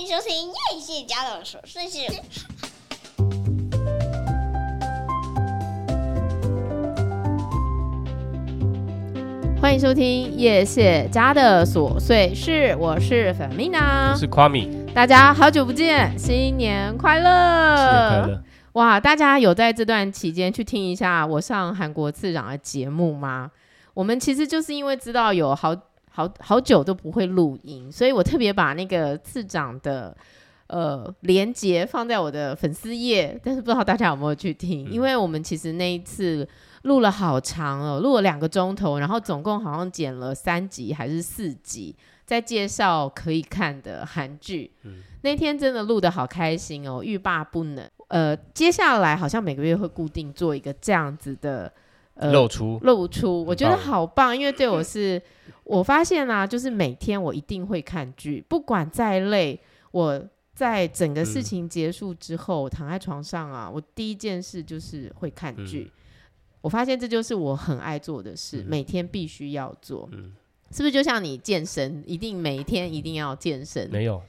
欢迎收听叶谢家的琐碎事。欢迎收听叶谢家的琐碎事，我是粉米娜，我是夸米，大家好久不见，新年快乐！新年快乐！哇，大家有在这段期间去听一下我上韩国次长的节目吗？我们其实就是因为知道有好好好久都不会录音，所以我特别把那个次长的呃连接放在我的粉丝页，但是不知道大家有没有去听，嗯、因为我们其实那一次。录了好长哦，录了两个钟头，然后总共好像剪了三集还是四集，在介绍可以看的韩剧。嗯，那天真的录的好开心哦，欲罢不能。呃，接下来好像每个月会固定做一个这样子的呃露出露出，我觉得好棒，因为对我是，我发现啊，就是每天我一定会看剧，不管再累，我在整个事情结束之后，嗯、躺在床上啊，我第一件事就是会看剧。嗯我发现这就是我很爱做的事，嗯、每天必须要做。嗯，是不是就像你健身，一定每一天一定要健身？没有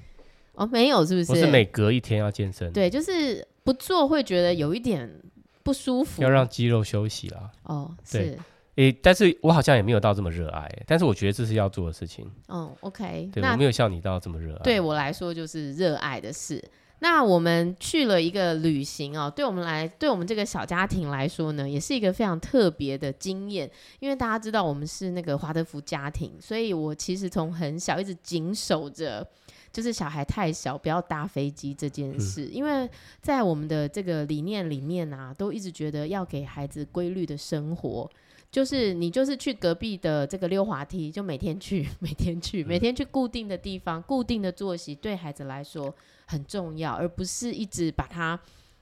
哦，没有，是不是？我是每隔一天要健身。对，就是不做会觉得有一点不舒服，要让肌肉休息啦。哦，对是。诶，但是我好像也没有到这么热爱，但是我觉得这是要做的事情。哦，OK，我没有像你到这么热爱。对我来说就是热爱的事。那我们去了一个旅行哦，对我们来，对我们这个小家庭来说呢，也是一个非常特别的经验。因为大家知道我们是那个华德福家庭，所以我其实从很小一直谨守着，就是小孩太小不要搭飞机这件事。嗯。因为在我们的这个理念里面啊，都一直觉得要给孩子规律的生活。就是你就是去隔壁的这个溜滑梯，就每天去，每天去，每天去固定的地方，固定的作息，对孩子来说很重要，而不是一直把他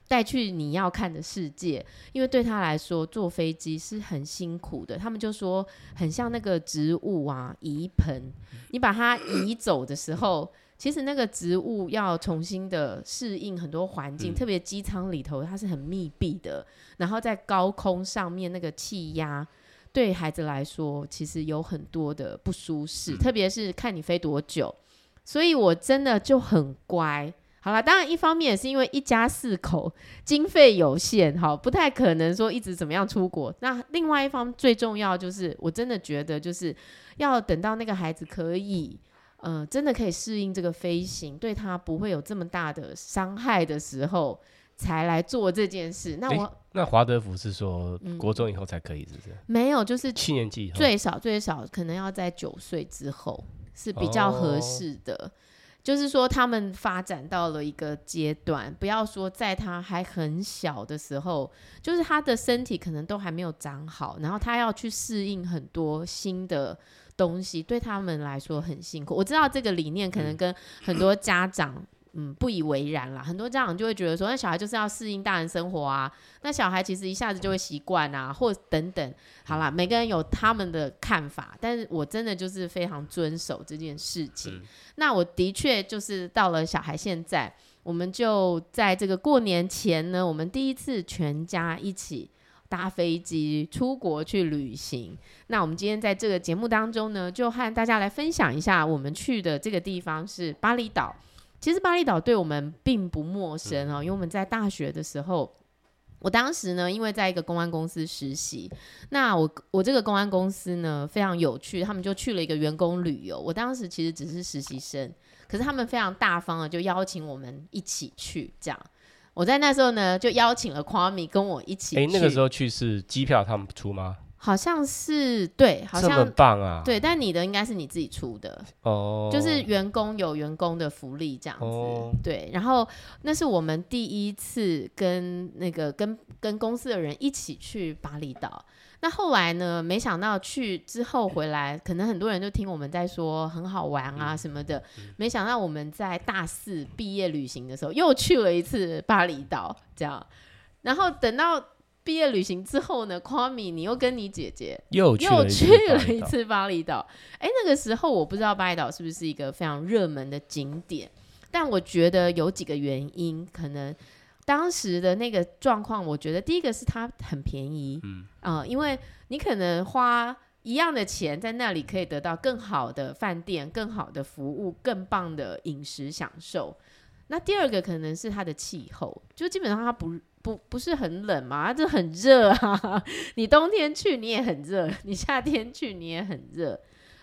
带去你要看的世界。因为对他来说，坐飞机是很辛苦的。他们就说很像那个植物啊，移盆，你把它移走的时候，其实那个植物要重新的适应很多环境，特别机舱里头它是很密闭的，然后在高空上面那个气压。对孩子来说，其实有很多的不舒适，嗯、特别是看你飞多久。所以我真的就很乖。好了，当然一方面也是因为一家四口经费有限，哈，不太可能说一直怎么样出国。那另外一方最重要就是，我真的觉得就是要等到那个孩子可以，呃，真的可以适应这个飞行，对他不会有这么大的伤害的时候。才来做这件事。那我那华德福是说国中以后才可以，是不是？嗯、没有，就是七年级最少最少可能要在九岁之后是比较合适的。哦、就是说他们发展到了一个阶段，不要说在他还很小的时候，就是他的身体可能都还没有长好，然后他要去适应很多新的东西，对他们来说很辛苦。我知道这个理念可能跟很多家长、嗯。嗯，不以为然啦。很多家长就会觉得说，那小孩就是要适应大人生活啊。那小孩其实一下子就会习惯啊，或等等。好啦，每个人有他们的看法，但是我真的就是非常遵守这件事情。嗯、那我的确就是到了小孩现在，我们就在这个过年前呢，我们第一次全家一起搭飞机出国去旅行。那我们今天在这个节目当中呢，就和大家来分享一下，我们去的这个地方是巴厘岛。其实巴厘岛对我们并不陌生哦，因为我们在大学的时候，我当时呢，因为在一个公安公司实习，那我我这个公安公司呢非常有趣，他们就去了一个员工旅游，我当时其实只是实习生，可是他们非常大方的就邀请我们一起去，这样，我在那时候呢就邀请了夸米跟我一起去。诶，那个时候去是机票他们出吗？好像是对，好像这么棒啊！对，但你的应该是你自己出的哦，就是员工有员工的福利这样子。哦、对，然后那是我们第一次跟那个跟跟公司的人一起去巴厘岛。那后来呢？没想到去之后回来，可能很多人就听我们在说很好玩啊什么的。没想到我们在大四毕业旅行的时候又去了一次巴厘岛，这样。然后等到。毕业旅行之后呢，夸米，你又跟你姐姐又去了一次巴厘岛。哎，那个时候我不知道巴厘岛是不是一个非常热门的景点，但我觉得有几个原因，可能当时的那个状况，我觉得第一个是它很便宜，嗯啊、呃，因为你可能花一样的钱在那里可以得到更好的饭店、更好的服务、更棒的饮食享受。那第二个可能是它的气候，就基本上它不不不是很冷嘛，它就很热啊。你冬天去你也很热，你夏天去你也很热，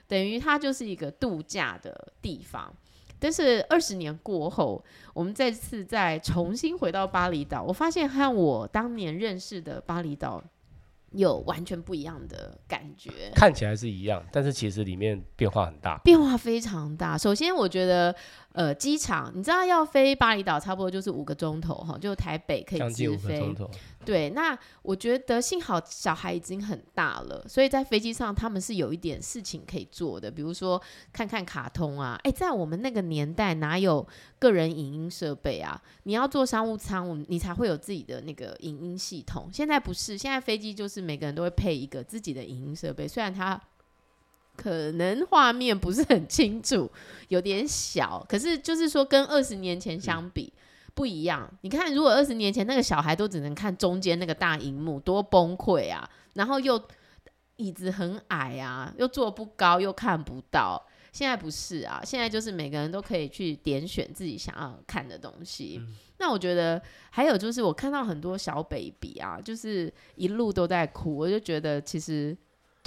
等于它就是一个度假的地方。但是二十年过后，我们再次再重新回到巴厘岛，我发现和我当年认识的巴厘岛有完全不一样的感觉。看起来是一样，但是其实里面变化很大，变化非常大。首先，我觉得。呃，机场你知道要飞巴厘岛差不多就是五个钟头哈，就台北可以直飞。对，那我觉得幸好小孩已经很大了，所以在飞机上他们是有一点事情可以做的，比如说看看卡通啊。哎，在我们那个年代哪有个人影音设备啊？你要坐商务舱，我们你才会有自己的那个影音系统。现在不是，现在飞机就是每个人都会配一个自己的影音设备，虽然它。可能画面不是很清楚，有点小，可是就是说跟二十年前相比不一样。你看，如果二十年前那个小孩都只能看中间那个大荧幕，多崩溃啊！然后又椅子很矮啊，又坐不高，又看不到。现在不是啊，现在就是每个人都可以去点选自己想要看的东西。嗯、那我觉得还有就是，我看到很多小 baby 啊，就是一路都在哭，我就觉得其实。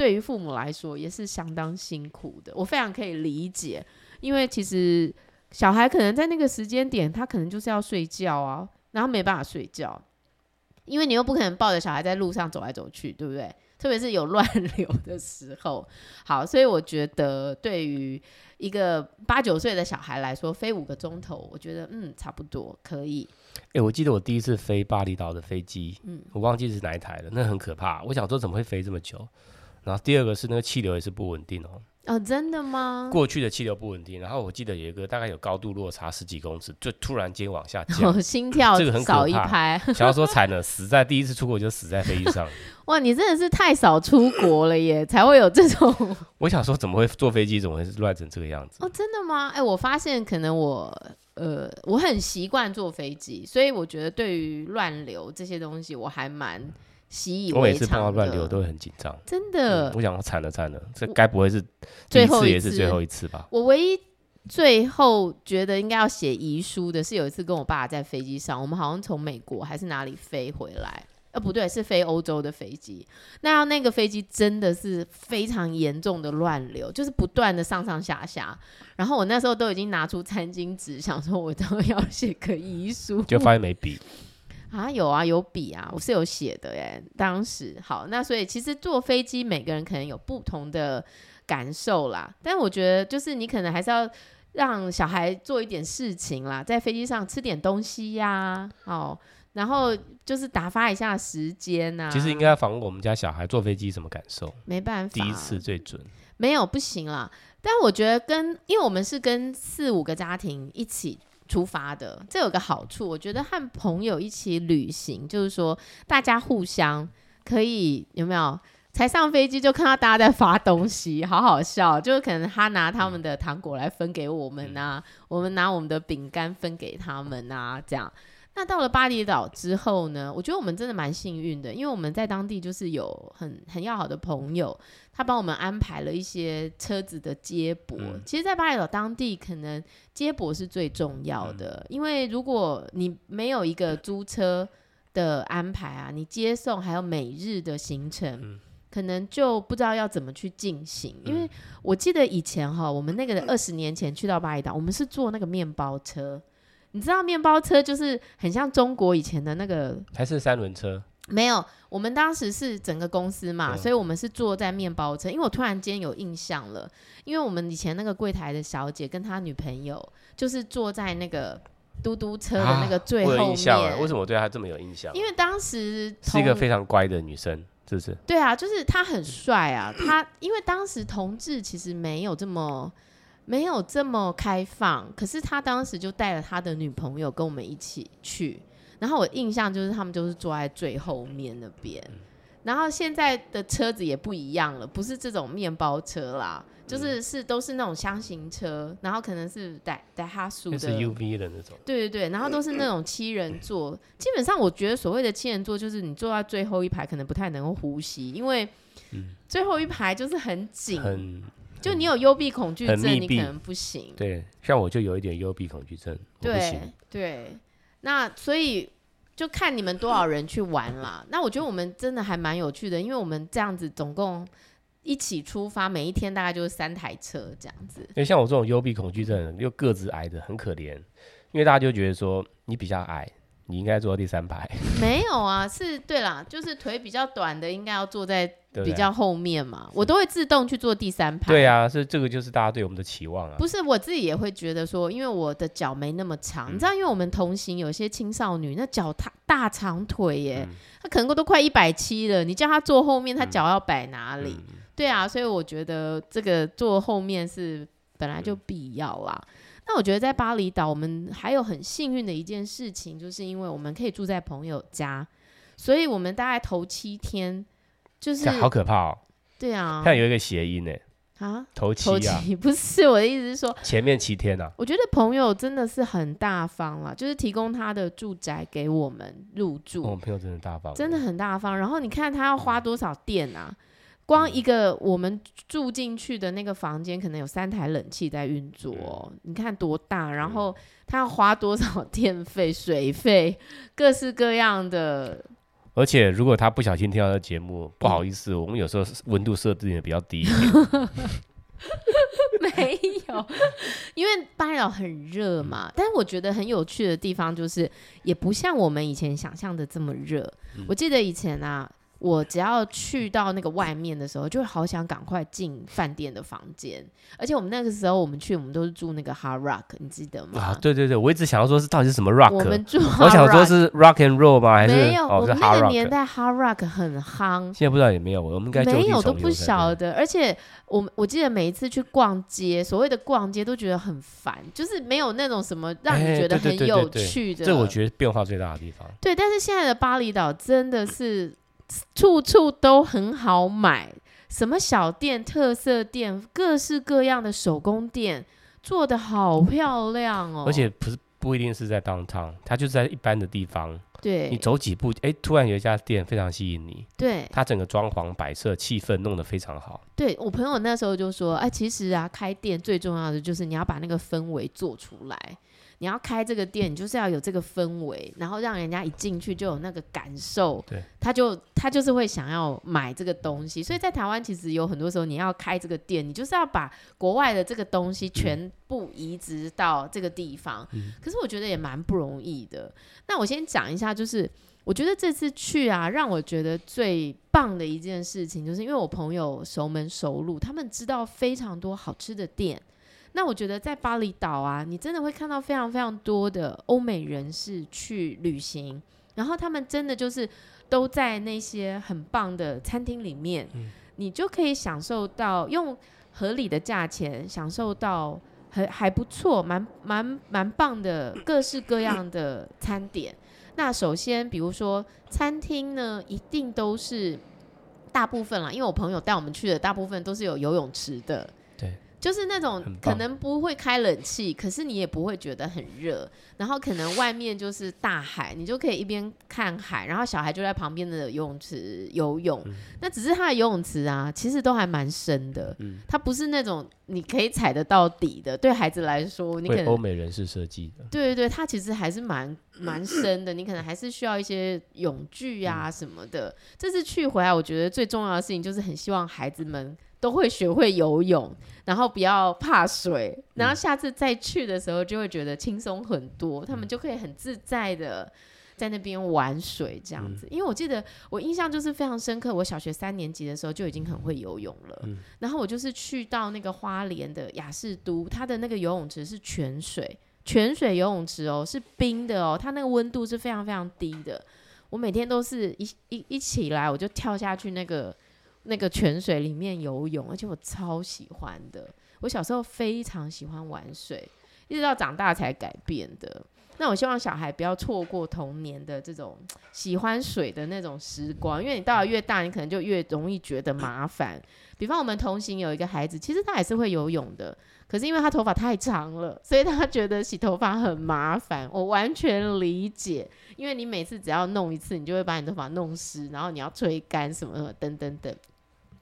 对于父母来说也是相当辛苦的，我非常可以理解，因为其实小孩可能在那个时间点，他可能就是要睡觉啊，然后没办法睡觉，因为你又不可能抱着小孩在路上走来走去，对不对？特别是有乱 流的时候。好，所以我觉得对于一个八九岁的小孩来说，飞五个钟头，我觉得嗯差不多可以。哎，我记得我第一次飞巴厘岛的飞机，嗯，我忘记是哪一台了，那很可怕。我想说怎么会飞这么久？然后第二个是那个气流也是不稳定哦。哦，真的吗？过去的气流不稳定，然后我记得有一个大概有高度落差十几公尺，就突然间往下降，哦、心跳这个很可怕，少一拍。想要说惨了，死在第一次出国就死在飞机上。哇，你真的是太少出国了耶，才会有这种。我想说怎么会坐飞机，怎么会乱成这个样子？哦，真的吗？哎，我发现可能我呃我很习惯坐飞机，所以我觉得对于乱流这些东西我还蛮。习以为常，我每次碰到乱流都会很紧张，真的。嗯、我想我惨了惨了，这该不会是第一次也是最后一次吧？我唯一最后觉得应该要写遗书的是，有一次跟我爸在飞机上，我们好像从美国还是哪里飞回来，呃，不对，是飞欧洲的飞机。那那个飞机真的是非常严重的乱流，就是不断的上上下下。然后我那时候都已经拿出餐巾纸，想说我都要写个遗书，就发现没笔。啊，有啊，有笔啊，我是有写的耶。当时好，那所以其实坐飞机，每个人可能有不同的感受啦。但我觉得，就是你可能还是要让小孩做一点事情啦，在飞机上吃点东西呀、啊，哦，然后就是打发一下时间呐、啊。其实应该要访问我们家小孩坐飞机什么感受？没办法，第一次最准。没有不行啦。但我觉得跟，因为我们是跟四五个家庭一起。出发的，这有个好处，我觉得和朋友一起旅行，就是说大家互相可以有没有？才上飞机就看到大家在发东西，好好笑。就是可能他拿他们的糖果来分给我们啊，嗯、我们拿我们的饼干分给他们啊，这样。那到了巴厘岛之后呢？我觉得我们真的蛮幸运的，因为我们在当地就是有很很要好的朋友，他帮我们安排了一些车子的接驳。嗯、其实，在巴厘岛当地，可能接驳是最重要的，嗯、因为如果你没有一个租车的安排啊，你接送还有每日的行程，嗯、可能就不知道要怎么去进行。嗯、因为我记得以前哈，我们那个二十年前去到巴厘岛，我们是坐那个面包车。你知道面包车就是很像中国以前的那个，还是三轮车？没有，我们当时是整个公司嘛，对所以我们是坐在面包车。因为我突然间有印象了，因为我们以前那个柜台的小姐跟她女朋友就是坐在那个嘟嘟车的那个最后面。啊、印象，为什么我对她这么有印象？因为当时是一个非常乖的女生，是不是？对啊，就是她很帅啊。她因为当时同志其实没有这么。没有这么开放，可是他当时就带了他的女朋友跟我们一起去，然后我印象就是他们就是坐在最后面那边，然后现在的车子也不一样了，不是这种面包车啦，就是是都是那种箱型车，然后可能是带带哈苏的 SUV 的那种，对对对，然后都是那种七人座。基本上我觉得所谓的七人座，就是你坐在最后一排可能不太能够呼吸，因为最后一排就是很紧，很就你有幽闭恐惧症，你可能不行。对，像我就有一点幽闭恐惧症，对对。那所以。就看你们多少人去玩啦。那我觉得我们真的还蛮有趣的，因为我们这样子总共一起出发，每一天大概就是三台车这样子。因为像我这种幽闭恐惧症，又个子矮的很可怜，因为大家就觉得说你比较矮。你应该坐第三排。没有啊，是对啦，就是腿比较短的应该要坐在比较后面嘛。我都会自动去坐第三排。对啊，是这个就是大家对我们的期望啊。不是，我自己也会觉得说，因为我的脚没那么长，嗯、你知道，因为我们同行有些青少女，那脚大大长腿耶，嗯、她可能都快一百七了，你叫他坐后面，他脚要摆哪里？嗯、对啊，所以我觉得这个坐后面是本来就必要啦。嗯那我觉得在巴厘岛，我们还有很幸运的一件事情，就是因为我们可以住在朋友家，所以我们大概头七天就是好可怕哦。对啊，看有一个谐音呢啊，头七啊，不是我的意思是说前面七天啊。我觉得朋友真的是很大方了，就是提供他的住宅给我们入住。我们朋友真的大方，真的很大方。然后你看他要花多少电啊？光一个我们住进去的那个房间，可能有三台冷气在运作，哦，你看多大，然后他要花多少电费、水费，各式各样的。而且如果他不小心听到这节目，不好意思，嗯、我们有时候温度设定也比较低。没有，因为巴厘岛很热嘛。但是我觉得很有趣的地方就是，也不像我们以前想象的这么热。嗯、我记得以前啊。我只要去到那个外面的时候，就会好想赶快进饭店的房间。而且我们那个时候，我们去，我们都是住那个 Hard Rock，你记得吗？啊，对对对，我一直想要说是到底是什么 Rock。我们住，我想说是 Rock and Roll 吗？还是没有？哦、我们那个年代 Hard Rock 很夯。现在不知道有没有，我们应该没有都不晓得。而且我我记得每一次去逛街，所谓的逛街都觉得很烦，就是没有那种什么让你觉得很有趣的。这我觉得变化最大的地方。对，但是现在的巴厘岛真的是。处处都很好买，什么小店、特色店，各式各样的手工店，做的好漂亮哦。而且不是不一定是在 downtown，它就是在一般的地方。对，你走几步，哎，突然有一家店非常吸引你。对，它整个装潢、摆设、气氛弄得非常好。对，我朋友那时候就说，哎，其实啊，开店最重要的就是你要把那个氛围做出来。你要开这个店，你就是要有这个氛围，然后让人家一进去就有那个感受，对，他就他就是会想要买这个东西。所以在台湾其实有很多时候你要开这个店，你就是要把国外的这个东西全部移植到这个地方。嗯，可是我觉得也蛮不容易的。那我先讲一下，就是我觉得这次去啊，让我觉得最棒的一件事情，就是因为我朋友熟门熟路，他们知道非常多好吃的店。那我觉得在巴厘岛啊，你真的会看到非常非常多的欧美人士去旅行，然后他们真的就是都在那些很棒的餐厅里面，嗯、你就可以享受到用合理的价钱享受到还还不错，蛮蛮蛮棒的各式各样的餐点。那首先，比如说餐厅呢，一定都是大部分啦，因为我朋友带我们去的大部分都是有游泳池的。就是那种可能不会开冷气，可是你也不会觉得很热，然后可能外面就是大海，你就可以一边看海，然后小孩就在旁边的游泳池游泳。嗯、那只是他的游泳池啊，其实都还蛮深的，嗯、它不是那种你可以踩得到底的。对孩子来说，你可能欧美人士设计的，对对对，它其实还是蛮蛮深的，你可能还是需要一些泳具啊什么的。嗯、这次去回来，我觉得最重要的事情就是很希望孩子们。都会学会游泳，然后不要怕水，然后下次再去的时候就会觉得轻松很多，嗯、他们就可以很自在的在那边玩水这样子。嗯、因为我记得我印象就是非常深刻，我小学三年级的时候就已经很会游泳了。嗯、然后我就是去到那个花莲的雅士都，它的那个游泳池是泉水，泉水游泳池哦，是冰的哦，它那个温度是非常非常低的。我每天都是一一一起来我就跳下去那个。那个泉水里面游泳，而且我超喜欢的。我小时候非常喜欢玩水，一直到长大才改变的。那我希望小孩不要错过童年的这种喜欢水的那种时光，因为你到了越大，你可能就越容易觉得麻烦。比方我们同行有一个孩子，其实他也是会游泳的，可是因为他头发太长了，所以他觉得洗头发很麻烦。我完全理解，因为你每次只要弄一次，你就会把你头发弄湿，然后你要吹干什么什么等等等。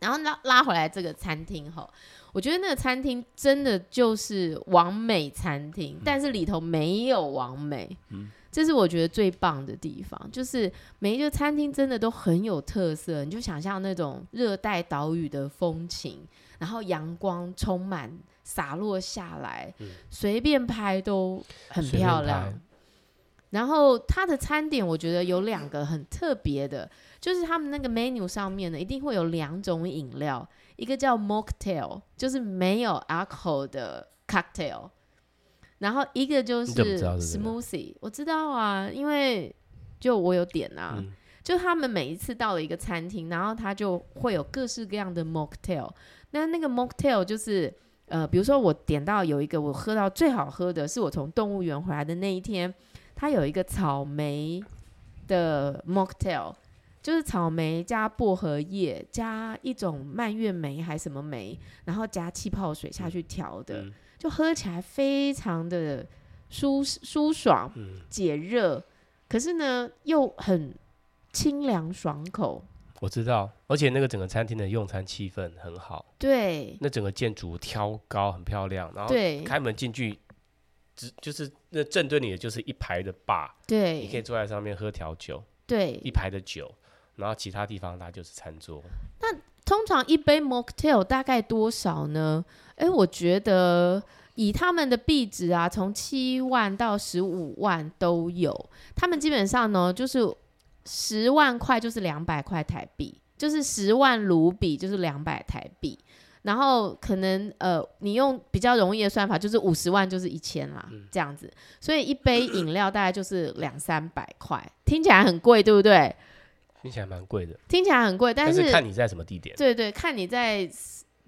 然后拉拉回来这个餐厅吼，我觉得那个餐厅真的就是完美餐厅，嗯、但是里头没有完美。嗯这是我觉得最棒的地方，就是每一个餐厅真的都很有特色。你就想象那种热带岛屿的风情，然后阳光充满洒落下来，嗯、随便拍都很漂亮。然后它的餐点，我觉得有两个很特别的，就是他们那个 menu 上面呢，一定会有两种饮料，一个叫 mocktail，就是没有 alcohol 的 cocktail。然后一个就是 smoothie，我知道啊，因为就我有点啊，嗯、就他们每一次到了一个餐厅，然后他就会有各式各样的 mocktail。那那个 mocktail 就是呃，比如说我点到有一个我喝到最好喝的是我从动物园回来的那一天，它有一个草莓的 mocktail，就是草莓加薄荷叶加一种蔓越莓还是什么莓，然后加气泡水下去调的。嗯就喝起来非常的舒舒爽、解热，嗯、可是呢又很清凉爽口。我知道，而且那个整个餐厅的用餐气氛很好。对，那整个建筑挑高很漂亮，然后对开门进去，只就是那正对你的就是一排的吧。对，你可以坐在上面喝调酒。对，一排的酒，然后其他地方它就是餐桌。那通常一杯 mocktail 大概多少呢？哎，我觉得以他们的币值啊，从七万到十五万都有。他们基本上呢，就是十万块就是两百块台币，就是十万卢比就是两百台币。然后可能呃，你用比较容易的算法，就是五十万就是一千啦，嗯、这样子。所以一杯 饮料大概就是两三百块，听起来很贵，对不对？听起来蛮贵的。听起来很贵，但是，但是看你在什么地点。对对，看你在。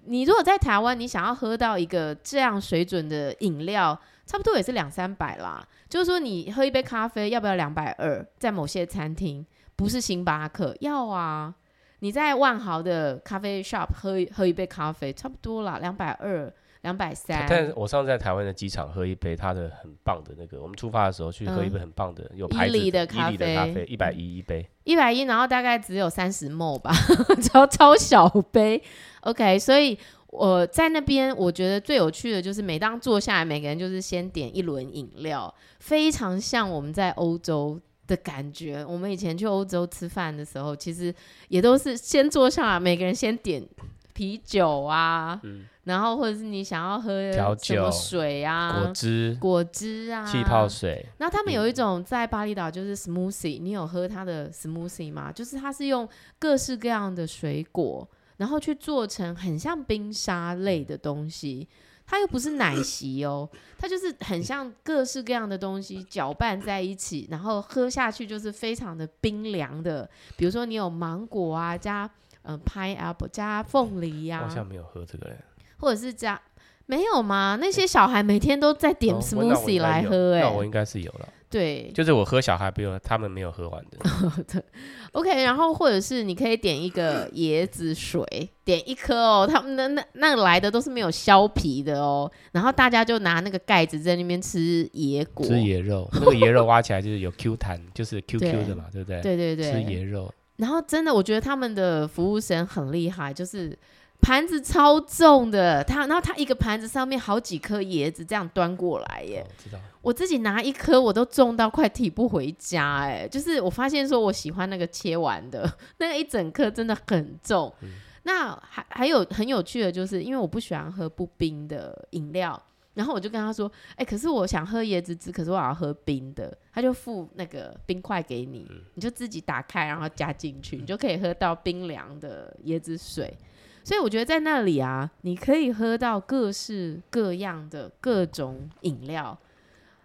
你如果在台湾，你想要喝到一个这样水准的饮料，差不多也是两三百啦。就是说，你喝一杯咖啡要不要两百二？在某些餐厅，不是星巴克要啊。你在万豪的咖啡 shop 喝喝一杯咖啡，差不多啦，两百二。两百三，但是我上次在台湾的机场喝一杯它的很棒的那个，我们出发的时候去喝一杯很棒的、嗯、有牌子的，的咖啡，一百一一杯，一百一，然后大概只有三十 ml 吧，超超小杯。OK，所以我在那边，我觉得最有趣的就是每当坐下来，每个人就是先点一轮饮料，非常像我们在欧洲的感觉。我们以前去欧洲吃饭的时候，其实也都是先坐下来，每个人先点啤酒啊。嗯然后或者是你想要喝什么水啊，果汁、果汁啊，气泡水。那他们有一种在巴厘岛就是 smoothie，你有喝它的 smoothie 吗？就是它是用各式各样的水果，然后去做成很像冰沙类的东西。它又不是奶昔哦，它就是很像各式各样的东西搅拌在一起，然后喝下去就是非常的冰凉的。比如说你有芒果啊，加嗯、呃、pineapple 加凤梨呀、啊。好像没有喝这个嘞。或者是加没有吗？那些小孩每天都在点 smoothie 来喝，哎，那我应该是有了。对，就是我喝小孩不用，他们没有喝完的。对，OK。然后或者是你可以点一个椰子水，点一颗哦。他们那那那来的都是没有削皮的哦。然后大家就拿那个盖子在那边吃椰果，吃椰肉。那个椰肉挖起来就是有 Q 弹，就是 QQ 的嘛，对，对不对？对对对，吃椰肉。然后真的，我觉得他们的服务生很厉害，就是。盘子超重的，他然后他一个盘子上面好几颗椰子这样端过来耶。哦、知道。我自己拿一颗我都重到快提不回家哎，就是我发现说我喜欢那个切完的 那个一整颗真的很重。嗯、那还还有很有趣的就是，因为我不喜欢喝不冰的饮料，然后我就跟他说，哎、欸，可是我想喝椰子汁，可是我要喝冰的，他就附那个冰块给你，嗯、你就自己打开然后加进去，嗯、你就可以喝到冰凉的椰子水。所以我觉得在那里啊，你可以喝到各式各样的各种饮料，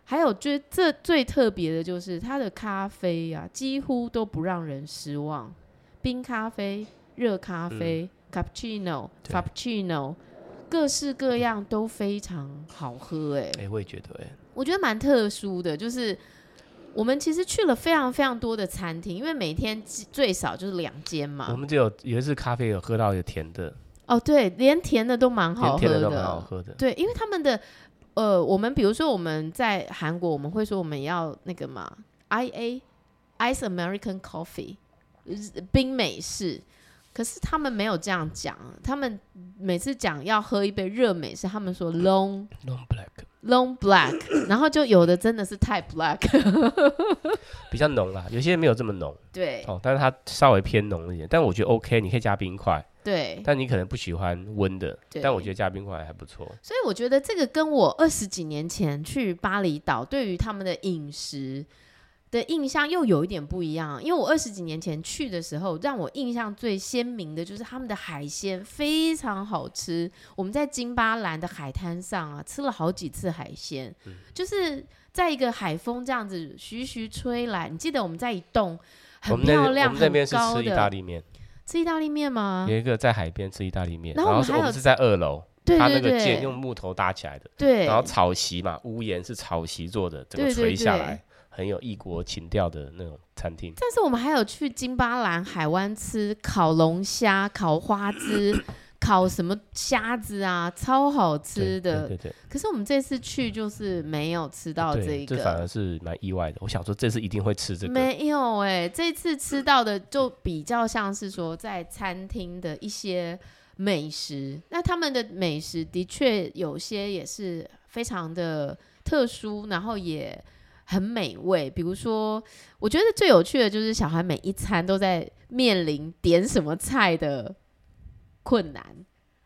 还有最这最特别的就是它的咖啡啊，几乎都不让人失望。冰咖啡、热咖啡、cappuccino、frappuccino，各式各样都非常好喝。哎，哎，我也觉得哎，我觉得蛮特殊的，就是我们其实去了非常非常多的餐厅，因为每天最少就是两间嘛。我们就有有一次咖啡有喝到有甜的。哦，对，连甜的都蛮好喝的。甜的都蛮好喝的。对，因为他们的呃，我们比如说我们在韩国，我们会说我们要那个嘛，I A Ice American Coffee，冰美式。可是他们没有这样讲，他们每次讲要喝一杯热美式，他们说 long long black long black，然后就有的真的是太 black，比较浓啦，有些没有这么浓，对，哦，但是它稍微偏浓一点，但我觉得 OK，你可以加冰块，对，但你可能不喜欢温的，但我觉得加冰块还不错。所以我觉得这个跟我二十几年前去巴厘岛对于他们的饮食。的印象又有一点不一样，因为我二十几年前去的时候，让我印象最鲜明的就是他们的海鲜非常好吃。我们在金巴兰的海滩上啊，吃了好几次海鲜，嗯，就是在一个海风这样子徐徐吹来。你记得我们在一栋很漂亮、很高的，我们那边是吃意大利面，吃意大利面吗？有一个在海边吃意大利面，然后我们是在二楼，对对对，它那个建用木头搭起来的，对，然后草席嘛，屋檐是草席做的，整个垂下来。很有异国情调的那种餐厅，但是我们还有去金巴兰海湾吃烤龙虾、烤花枝、烤什么虾子啊，超好吃的。对对对。可是我们这次去就是没有吃到这个，这反而是蛮意外的。我想说这次一定会吃这个，没有哎、欸，这次吃到的就比较像是说在餐厅的一些美食。那他们的美食的确有些也是非常的特殊，然后也。很美味，比如说，我觉得最有趣的就是小孩每一餐都在面临点什么菜的困难。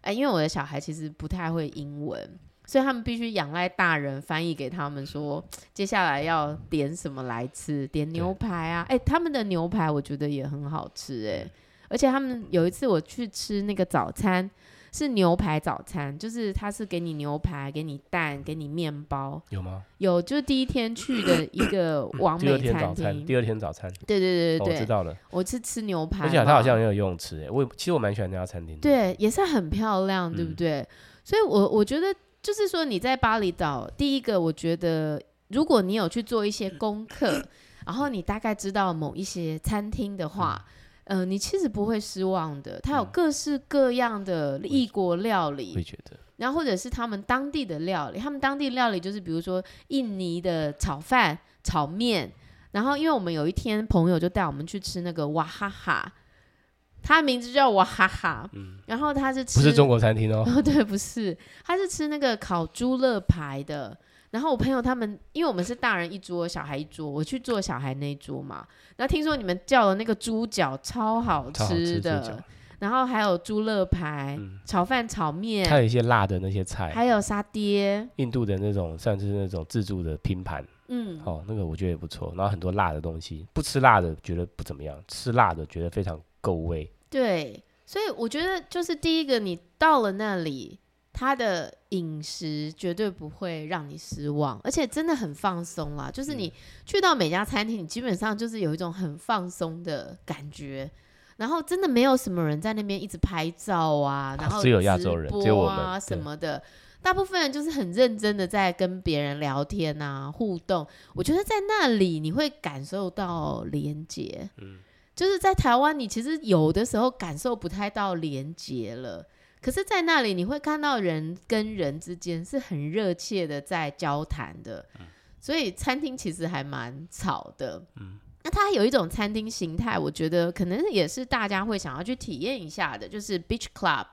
哎，因为我的小孩其实不太会英文，所以他们必须仰赖大人翻译给他们说，接下来要点什么来吃，点牛排啊。哎，他们的牛排我觉得也很好吃，哎，而且他们有一次我去吃那个早餐。是牛排早餐，就是他是给你牛排，给你蛋，给你面包。有吗？有，就是第一天去的一个完美餐厅。第二天早餐。第二天早餐。对对对对对，哦、我知道了。我是吃牛排，而且他好像很有游泳池诶。我其实我蛮喜欢那家餐厅的。对，也是很漂亮，对不对？嗯、所以我，我我觉得就是说你在巴厘岛，第一个我觉得，如果你有去做一些功课，然后你大概知道某一些餐厅的话。呃，你其实不会失望的。它有各式各样的异国料理，会觉得。然后或者是他们当地的料理，他们当地料理就是比如说印尼的炒饭、炒面。然后因为我们有一天朋友就带我们去吃那个娃哈哈，他名字叫娃哈哈。嗯。然后他是吃，不是中国餐厅哦。哦，对，不是，他是吃那个烤猪肋排的。然后我朋友他们，因为我们是大人一桌，小孩一桌，我去做小孩那一桌嘛。然后听说你们叫的那个猪脚超好吃的，吃然后还有猪肋排、嗯、炒饭、炒面，还有一些辣的那些菜，还有沙爹，印度的那种像是那种自助的拼盘，嗯，哦，那个我觉得也不错。然后很多辣的东西，不吃辣的觉得不怎么样，吃辣的觉得非常够味。对，所以我觉得就是第一个，你到了那里。他的饮食绝对不会让你失望，而且真的很放松啦。就是你去到每家餐厅，你基本上就是有一种很放松的感觉，然后真的没有什么人在那边一直拍照啊，然后只有亚洲人，只有我们什么的，大部分人就是很认真的在跟别人聊天啊，互动。我觉得在那里你会感受到连结，嗯，就是在台湾你其实有的时候感受不太到连结了。可是，在那里你会看到人跟人之间是很热切的在交谈的，嗯，所以餐厅其实还蛮吵的。嗯，那它有一种餐厅形态，我觉得可能也是大家会想要去体验一下的，就是 Beach Club。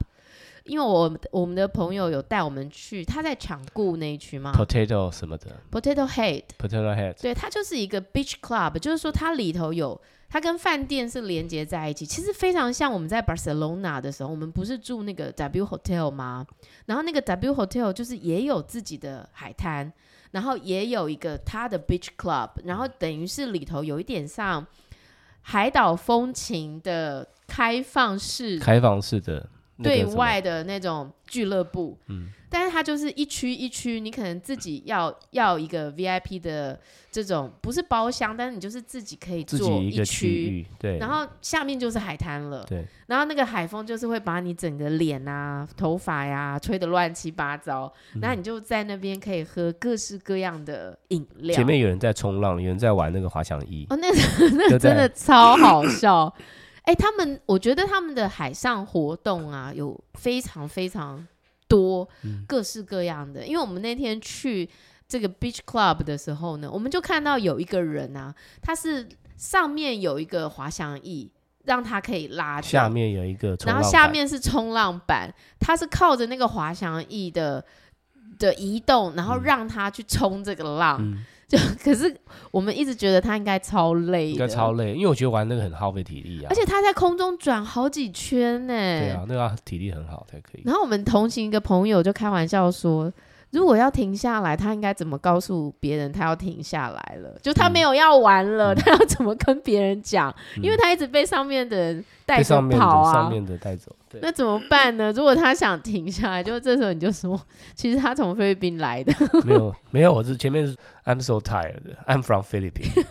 因为我我们的朋友有带我们去，他在抢顾那一区吗？Potato 什么的，Potato Head，Potato Head，对，它就是一个 Beach Club，就是说它里头有。它跟饭店是连接在一起，其实非常像我们在 Barcelona 的时候，我们不是住那个 W Hotel 吗？然后那个 W Hotel 就是也有自己的海滩，然后也有一个它的 Beach Club，然后等于是里头有一点像海岛风情的开放式、开放式的对外的那种俱乐部。嗯。但是它就是一区一区，你可能自己要要一个 VIP 的这种，不是包厢，但是你就是自己可以做一区，对，然后下面就是海滩了，对，然后那个海风就是会把你整个脸啊、头发呀、啊、吹得乱七八糟，然后你就在那边可以喝各式各样的饮料。前面有人在冲浪，有人在玩那个滑翔翼，哦，那个 那个真的超好笑。哎、欸，他们我觉得他们的海上活动啊，有非常非常。多各式各样的，嗯，因为我们那天去这个 beach club 的时候呢，我们就看到有一个人啊，他是上面有一个滑翔翼，让他可以拉，下面有一个，然后下面是冲浪板，他是靠着那个滑翔翼的的移动，然后让他去冲这个浪。嗯 就可是我们一直觉得他应该超累，应该超累，因为我觉得玩那个很耗费体力啊。而且他在空中转好几圈呢。对啊，那个体力很好才可以。然后我们同行一个朋友就开玩笑说。如果要停下来，他应该怎么告诉别人他要停下来了？就他没有要玩了，嗯、他要怎么跟别人讲、嗯？因为他一直被上面的人带着跑啊，上面的带走。那怎么办呢？如果他想停下来，就这时候你就说，其实他从菲律宾来的。没有，没有，我是前面是 I'm so tired. I'm from Philippines.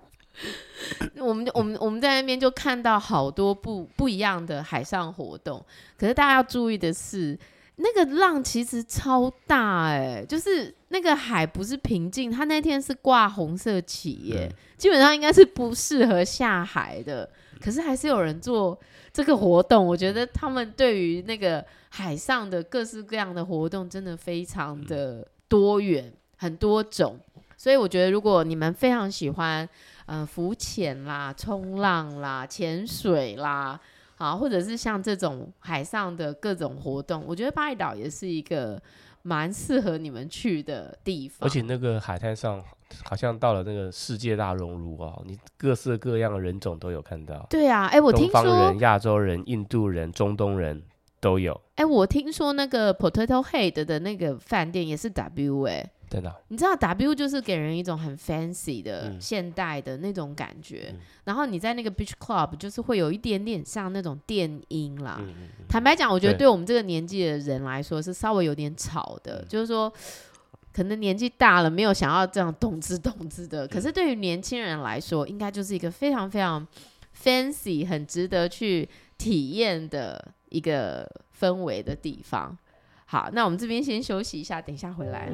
我们我们我们在那边就看到好多不不一样的海上活动，可是大家要注意的是。那个浪其实超大哎、欸，就是那个海不是平静，它那天是挂红色旗耶、嗯，基本上应该是不适合下海的。可是还是有人做这个活动，我觉得他们对于那个海上的各式各样的活动真的非常的多元，很多种。所以我觉得如果你们非常喜欢，呃，浮潜啦、冲浪啦、潜水啦。啊，或者是像这种海上的各种活动，我觉得巴厘岛也是一个蛮适合你们去的地方。而且那个海滩上，好像到了那个世界大熔炉啊，你各式各样的人种都有看到。对啊，哎、欸，我听说东方人、亚洲人、印度人、中东人都有。哎、欸，我听说那个 Potato Head 的那个饭店也是 W 哎、欸。你知道 W 就是给人一种很 fancy 的现代的那种感觉，嗯，然后你在那个 beach club 就是会有一点点像那种电音啦。嗯、坦白讲，我觉得对。我们这个年纪的人来说是稍微有点吵的，就是说可能年纪大了没有想要这样动之动之的，可是对于年轻人来说，应该就是一个非常非常 fancy、很值得去体验的一个氛围的地方。好，那我们这边先休息一下，等一下回来。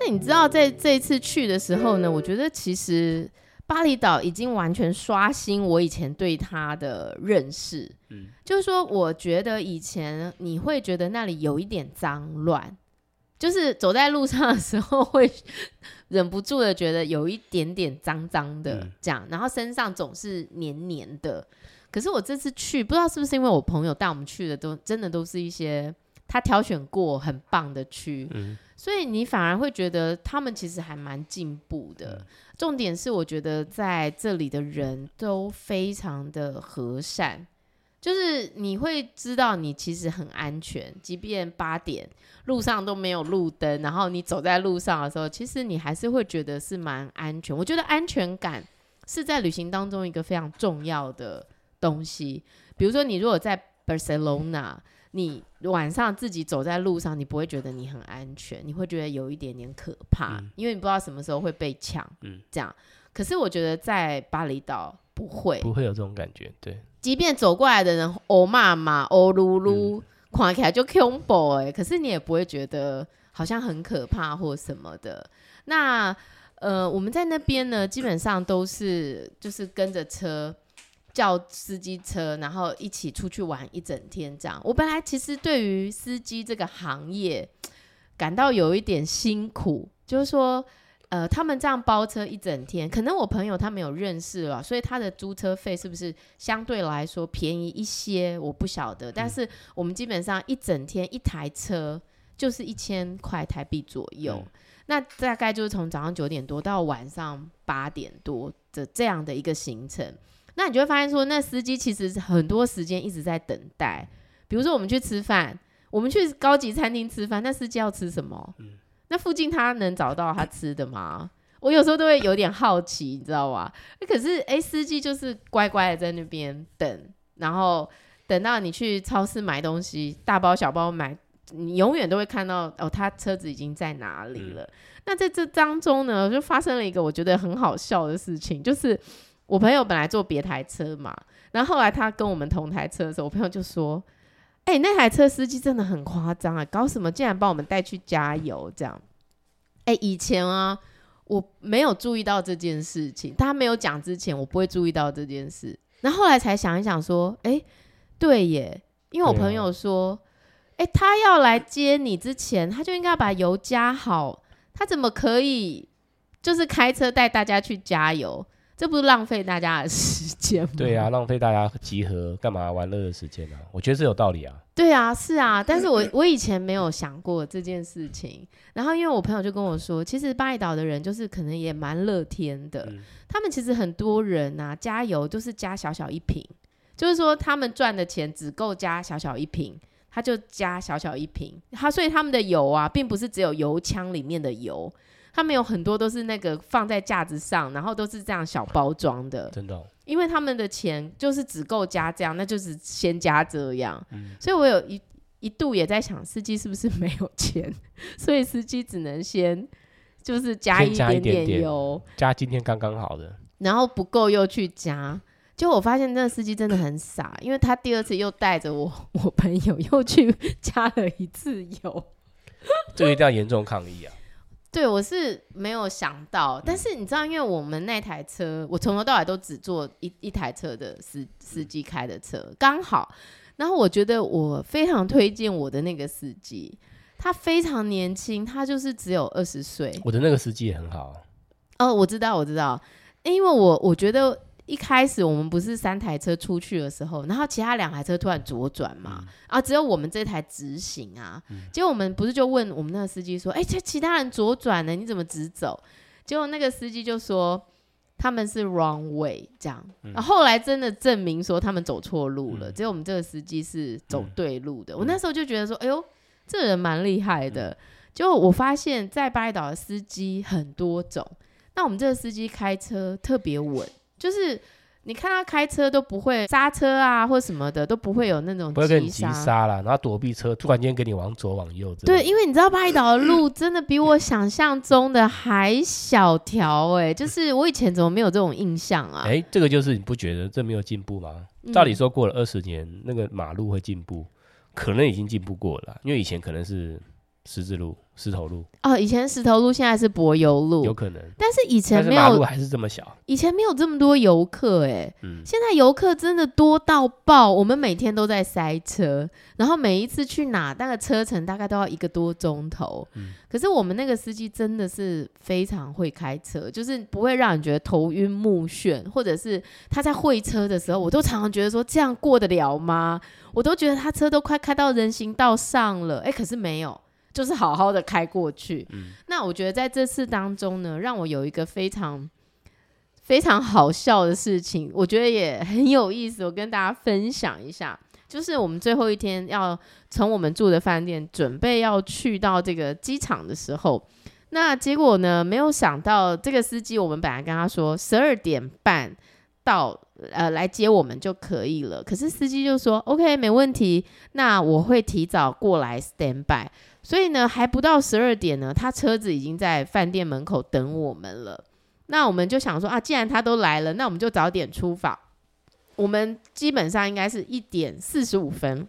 那你知道，在这一次去的时候呢，我觉得其实巴厘岛已经完全刷新我以前对它的认识。嗯，就是说，我觉得以前你会觉得那里有一点脏乱。就是走在路上的时候，会忍不住的觉得有一点点脏脏的这样，然后身上总是黏黏的。可是我这次去，不知道是不是因为我朋友带我们去的，都真的都是一些他挑选过很棒的区，所以你反而会觉得他们其实还蛮进步的。重点是，我觉得在这里的人都非常的和善。就是你会知道你其实很安全，即便八点路上都没有路灯，然后你走在路上的时候，其实你还是会觉得是蛮安全。我觉得安全感是在旅行当中一个非常重要的东西。比如说，你如果在 Barcelona，你晚上自己走在路上，你不会觉得你很安全，你会觉得有一点点可怕，嗯、因为你不知道什么时候会被抢。嗯，这样。可是我觉得在巴厘岛不会，不会有这种感觉，对。即便走过来的人欧骂骂、欧噜噜，看起来就恐怖哎，可是你也不会觉得好像很可怕或什么的。那呃，我们在那边呢，基本上都是就是跟着车叫司机车，然后一起出去玩一整天这样。我本来其实对于司机这个行业感到有一点辛苦，就是说。呃，他们这样包车一整天，可能我朋友他没有认识了，所以他的租车费是不是相对来说便宜一些？我不晓得。但是我们基本上一整天一台车就是一千块台币左右，嗯，那大概就是从早上九点多到晚上八点多的这样的一个行程。那你就会发现说，那司机其实很多时间一直在等待。比如说我们去吃饭，我们去高级餐厅吃饭，那司机要吃什么？嗯那附近他能找到他吃的吗？我有时候都会有点好奇，你知道吧？可是哎、欸，司机就是乖乖的在那边等，然后等到你去超市买东西，大包小包买，你永远都会看到哦，他车子已经在哪里了。嗯、那在这当中呢，就发生了一个我觉得很好笑的事情，就是我朋友本来坐别台车嘛，然后后来他跟我们同台车的时候，我朋友就说：“哎、欸，那台车司机真的很夸张啊，搞什么竟然帮我们带去加油这样？”哎、欸，以前啊。我没有注意到这件事情，他没有讲之前，我不会注意到这件事。然后后来才想一想，说，哎，对耶，因为我朋友说，哎，他要来接你之前，他就应该把油加好，他怎么可以就是开车带大家去加油？这不是浪费大家的时间吗？对啊，浪费大家集合干嘛玩乐的时间啊？我觉得是有道理啊。对啊，是啊，但是我我以前没有想过这件事情。然后因为我朋友就跟我说，其实巴厘岛的人就是可能也蛮乐天的。嗯、他们其实很多人啊，加油就是加小小一瓶，就是说他们赚的钱只够加小小一瓶，他就加小小一瓶。他所以他们的油啊，并不是只有油枪里面的油。他们有很多都是那个放在架子上，然后都是这样小包装的，真的、哦。因为他们的钱就是只够加这样，那就是先加这样。嗯、所以我有一一度也在想，司机是不是没有钱，所以司机只能先就是加一点点油，加今天刚刚好的，然后不够又去加。结果我发现那个司机真的很傻，因为他第二次又带着我 我朋友又去 加了一次油，这个一定要严重抗议啊！对，我是没有想到，但是你知道，因为我们那台车，我从头到尾都只坐一一台车的司司机开的车，刚好。然后我觉得我非常推荐我的那个司机，他非常年轻，他就是只有二十岁。我的那个司机也很好。哦，我知道，我知道，因为我我觉得。一开始我们不是三台车出去的时候，然后其他两台车突然左转嘛，嗯、啊，只有我们这台直行啊。嗯、结果我们不是就问我们那个司机说：“哎、欸，这其他人左转呢，你怎么直走？”结果那个司机就说他们是 wrong way 这样。嗯、然后后来真的证明说他们走错路了，嗯、结果我们这个司机是走对路的。嗯、我那时候就觉得说：“哎呦，这人蛮厉害的。嗯”结果我发现，在巴厘岛的司机很多种，那我们这个司机开车特别稳。就是你看他开车都不会刹车啊，或什么的都不会有那种不会跟你急刹啦，然后躲避车，突然间给你往左往右。对，因为你知道巴厘岛的路真的比我想象中的还小条哎、欸，就是我以前怎么没有这种印象啊？哎、欸，这个就是你不觉得这没有进步吗？照理说过了二十年，那个马路会进步，可能已经进步过了，因为以前可能是。十字路、石头路哦，以前石头路，现在是柏油路，有可能。但是以前没有，马路还是这么小。以前没有这么多游客，哎，嗯，现在游客真的多到爆，我们每天都在塞车，然后每一次去哪，那个车程大概都要一个多钟头。嗯，可是我们那个司机真的是非常会开车，就是不会让你觉得头晕目眩，或者是他在会车的时候，我都常常觉得说这样过得了吗？我都觉得他车都快开到人行道上了，哎，可是没有。就是好好的开过去。嗯，那我觉得在这次当中呢，让我有一个非常非常好笑的事情，我觉得也很有意思，我跟大家分享一下。就是我们最后一天要从我们住的饭店准备要去到这个机场的时候，那结果呢，没有想到这个司机，我们本来跟他说十二点半到，呃，来接我们就可以了。可是司机就说 OK，没问题，那我会提早过来 stand by。所以呢，还不到十二点呢，他车子已经在饭店门口等我们了。那我们就想说啊，既然他都来了，那我们就早点出发。我们基本上应该是一点四十五分，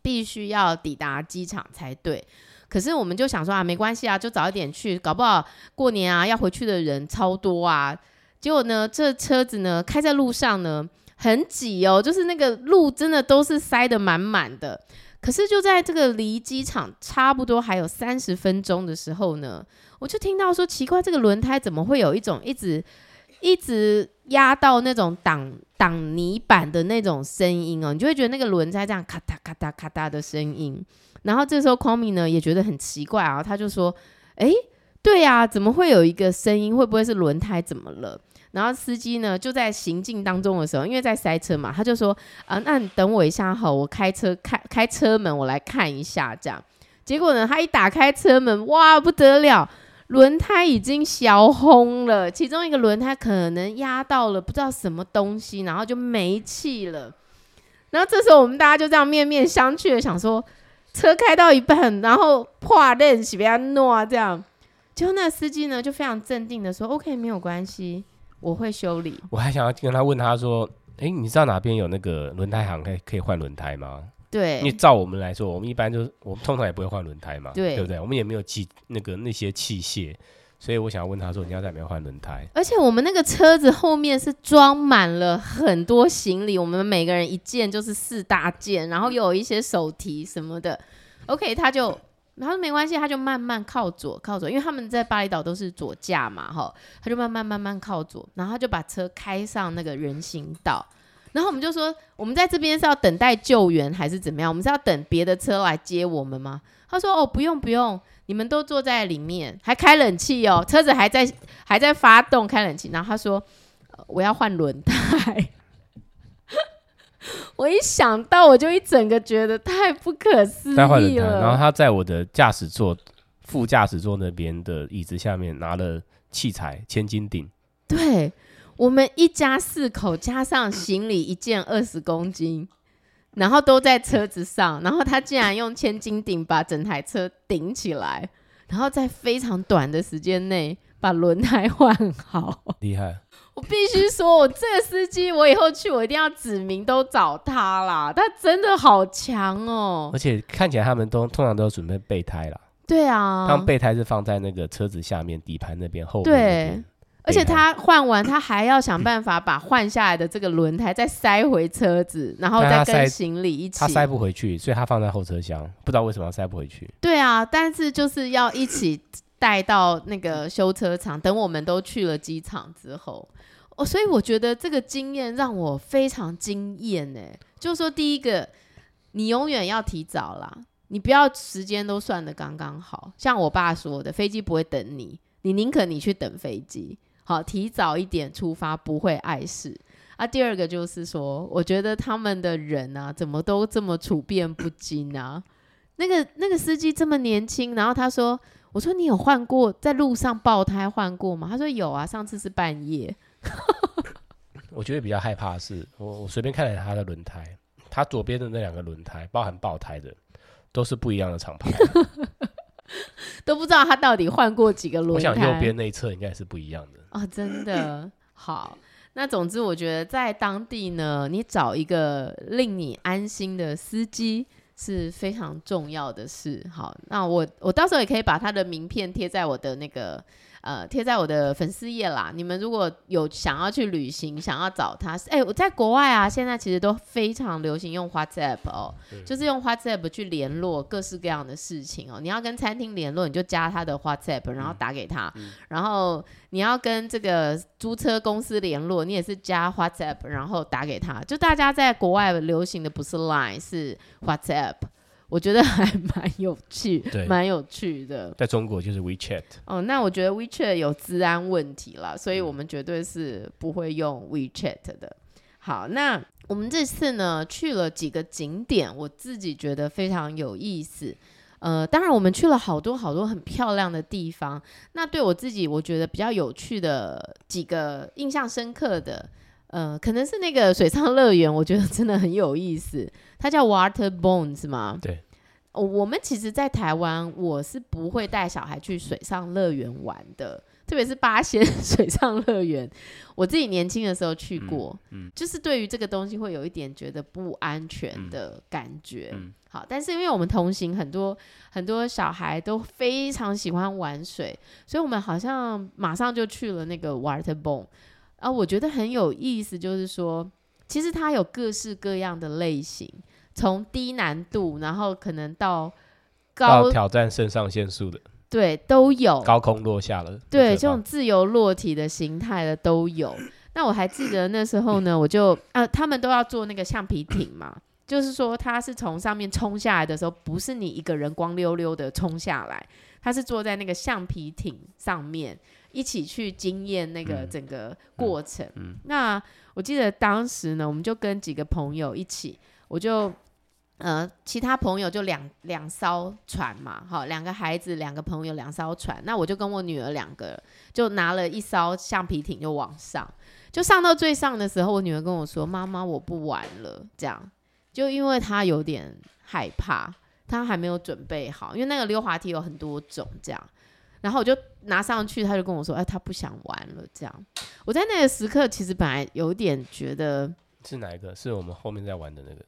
必须要抵达机场才对。可是我们就想说啊，没关系啊，就早一点去，搞不好过年啊要回去的人超多啊。结果呢，这车子呢开在路上呢很挤哦，就是那个路真的都是塞得满满的。可是就在这个离机场差不多还有三十分钟的时候呢，我就听到说奇怪，这个轮胎怎么会有一种一直一直压到那种挡挡泥板的那种声音哦，你就会觉得那个轮胎这样咔嗒咔嗒咔嗒的声音。然后这时候匡明呢也觉得很奇怪啊，他就说：“哎，对呀，怎么会有一个声音？会不会是轮胎怎么了？”然后司机呢，就在行进当中的时候，因为在塞车嘛，他就说：“啊，那你等我一下好，我开车开开车门，我来看一下。”这样，结果呢，他一打开车门，哇，不得了，轮胎已经烧轰了，其中一个轮胎可能压到了不知道什么东西，然后就没气了。然后这时候我们大家就这样面面相觑的想说，车开到一半，然后破裂是不要弄这样。结果那司机呢就非常镇定的说：“OK，没有关系，我会修理。”我还想要跟他问他说：“哎，你知道哪边有那个轮胎行可以可以换轮胎吗？”对，因为照我们来说，我们一般就是我们通常也不会换轮胎嘛，对，对不对？我们也没有器那个那些器械，所以我想要问他说：“你要在哪边换轮胎？”而且我们那个车子后面是装满了很多行李，我们每个人一件就是四大件，然后又有一些手提什么的。OK，他就他说没关系，他就慢慢靠左靠左，因为他们在巴厘岛都是左驾嘛，哈，他就慢慢慢慢靠左，然后他就把车开上那个人行道。然后我们就说，我们在这边是要等待救援还是怎么样？我们是要等别的车来接我们吗？他说：“哦，不用不用，你们都坐在里面，还开冷气哦，车子还在还在发动，开冷气。”然后他说：“我要换轮胎。” 我一想到，我就一整个觉得太不可思议了。然后他在我的驾驶座副驾驶座那边的椅子下面拿了器材千斤顶。对。我们一家四口加上行李一件二十公斤，然后都在车子上，然后他竟然用千斤顶把整台车顶起来，然后在非常短的时间内把轮胎换好，厉害！我必须说，我这个司机，我以后去我一定要指名都找他啦，他真的好强哦！而且看起来他们都通常都准备备胎啦，对啊，他们备胎是放在那个车子下面底盘那边后。对。而且他换完，他还要想办法把换下来的这个轮胎再塞回车子，然后再跟行李一起。他塞不回去，所以他放在后车厢，不知道为什么要塞不回去。对啊，但是就是要一起带到那个修车厂，等我们都去了机场之后，哦，所以我觉得这个经验让我非常惊艳呢。就是说，第一个，你永远要提早啦，你不要时间都算得刚刚好。像我爸说的，飞机不会等你，你宁可你去等飞机。好，提早一点出发不会碍事啊。第二个就是说，我觉得他们的人啊，怎么都这么处变不惊啊？那个那个司机这么年轻，然后他说：“我说你有换过在路上爆胎换过吗？”他说：“有啊，上次是半夜。”我觉得比较害怕的是，我我随便看了他的轮胎，他左边的那两个轮胎，包含爆胎的，都是不一样的厂牌。都不知道他到底换过几个轮胎。我想右边那一侧应该是不一样的哦，真的好。那总之，我觉得在当地呢，你找一个令你安心的司机是非常重要的事。好，那我我到时候也可以把他的名片贴在我的那个。呃，贴在我的粉丝页啦。你们如果有想要去旅行，想要找他，哎、欸，我在国外啊，现在其实都非常流行用 WhatsApp 哦，嗯、就是用 WhatsApp 去联络各式各样的事情哦。你要跟餐厅联络，你就加他的 WhatsApp，然后打给他。嗯嗯、然后你要跟这个租车公司联络，你也是加 WhatsApp，然后打给他。就大家在国外流行的不是 Line，是 WhatsApp。我觉得 还蛮有趣，蛮有趣的。在中国就是 WeChat。哦，那我觉得 WeChat 有治安问题啦，所以我们绝对是不会用 WeChat 的。好，那我们这次呢去了几个景点，我自己觉得非常有意思。呃，当然我们去了好多好多很漂亮的地方。那对我自己，我觉得比较有趣的几个印象深刻的，呃，可能是那个水上乐园，我觉得真的很有意思。它叫 Waterborne 是吗？对。哦，我们其实，在台湾，我是不会带小孩去水上乐园玩的，特别是八仙水上乐园。我自己年轻的时候去过，嗯，嗯，就是对于这个东西会有一点觉得不安全的感觉。嗯嗯、好，但是因为我们同行很多很多小孩都非常喜欢玩水，所以我们好像马上就去了那个 Waterborne。啊，我觉得很有意思，就是说，其实它有各式各样的类型。从低难度，然后可能到高到挑战肾上腺素的，对，都有高空落下了，对，这种自由落体的形态的都有。那我还记得那时候呢，我就啊，他们都要做那个橡皮艇嘛，就是说他是从上面冲下来的时候，不是你一个人光溜溜的冲下来，他是坐在那个橡皮艇上面一起去经验那个整个过程。嗯嗯嗯、那我记得当时呢，我们就跟几个朋友一起。我就呃，其他朋友就两两艘船嘛，好，两个孩子，两个朋友，两艘船。那我就跟我女儿两个，就拿了一艘橡皮艇就往上，就上到最上的时候，我女儿跟我说：“妈妈，我不玩了。”这样，就因为她有点害怕，她还没有准备好，因为那个溜滑梯有很多种，这样。然后我就拿上去，她就跟我说：“哎，她不想玩了。”这样，我在那个时刻其实本来有点觉得是哪一个？是我们后面在玩的那个。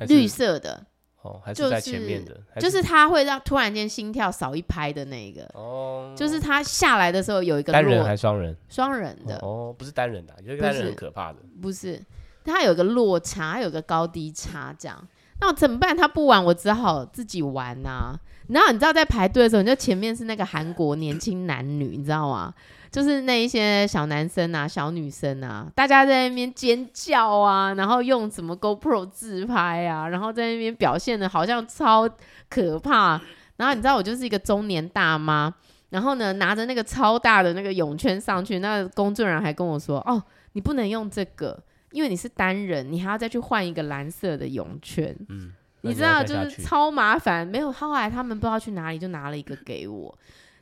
绿色的。哦，还是在前面的，就是、就是它会让突然间心跳少一拍的那个。哦，就是它下来的时候有一个单人还双人？双人的。哦，不是单人的，有一个单人很可怕的，不是，它有个落差，它有个高低差这样，那我怎么办？他不玩，我只好自己玩呐、然后你知道在排队的时候，你就前面是那个韩国年轻男女，你知道吗？就是那一些小男生啊、小女生啊，大家在那边尖叫啊，然后用什么 GoPro 自拍啊，然后在那边表现的好像超可怕。然后你知道我就是一个中年大妈，然后呢拿着那个超大的那个泳圈上去，那工作人员还跟我说：“哦，你不能用这个，因为你是单人，你还要再去换一个蓝色的泳圈。”嗯，你知道就是超麻烦。没有，后来他们不知道去哪里就拿了一个给我。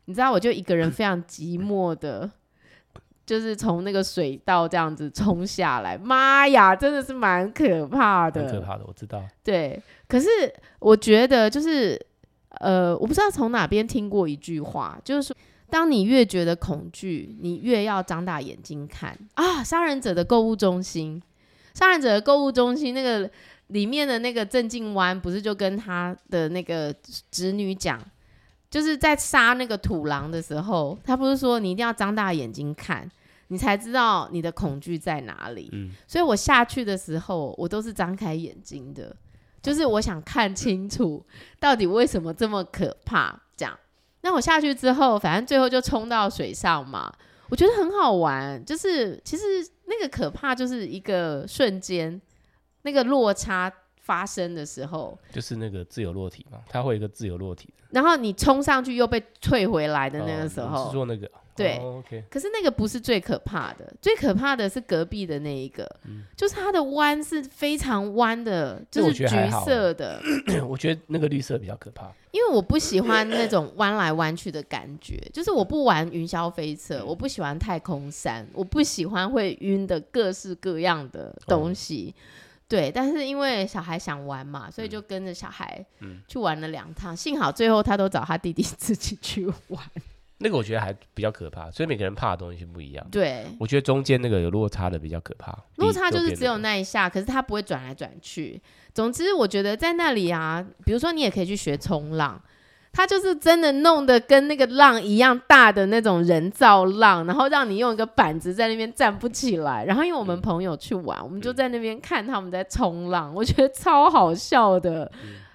你知道，我就一个人非常寂寞的，就是从那个水道这样子冲下来。妈呀，真的是蛮可怕的，可怕的，我知道。对，可是我觉得就是，呃，我不知道从哪边听过一句话，就是说，当你越觉得恐惧，你越要张大眼睛看啊！杀人者的购物中心，杀人者的购物中心那个里面的那个郑静湾，不是就跟他的那个侄女讲。就是在杀那个土狼的时候，他不是说你一定要张大眼睛看，你才知道你的恐惧在哪里。嗯，所以我下去的时候，我都是张开眼睛的，就是我想看清楚到底为什么这么可怕。那我下去之后，反正最后就冲到水上嘛，我觉得很好玩。就是其实那个可怕就是一个瞬间，那个落差。发生的时候，就是那个自由落体嘛，它会有一个自由落体。然后你冲上去又被退回来的那个时候，哦、是做那个对。可是那个不是最可怕的，最可怕的是隔壁的那一个，嗯、就是它的弯是非常弯的，就是橘色的。我，我觉得那个绿色比较可怕，因为我不喜欢那种弯来弯去的感觉，就是我不玩云霄飞车，我不喜欢太空山，我不喜欢会晕的各式各样的东西。哦对，但是因为小孩想玩嘛，所以就跟着小孩去玩了两趟，嗯。幸好最后他都找他弟弟自己去玩。那个我觉得还比较可怕，所以每个人怕的东西不一样。对，我觉得中间那个有落差的比较可怕。落差就是只有那一下，可是它不会转来转去。总之，我觉得在那里啊，比如说你也可以去学冲浪。它就是真的弄得跟那个浪一样大的那种人造浪，然后让你用一个板子在那边站不起来。然后因为我们朋友去玩，我们就在那边看他们在冲浪，我觉得超好笑的。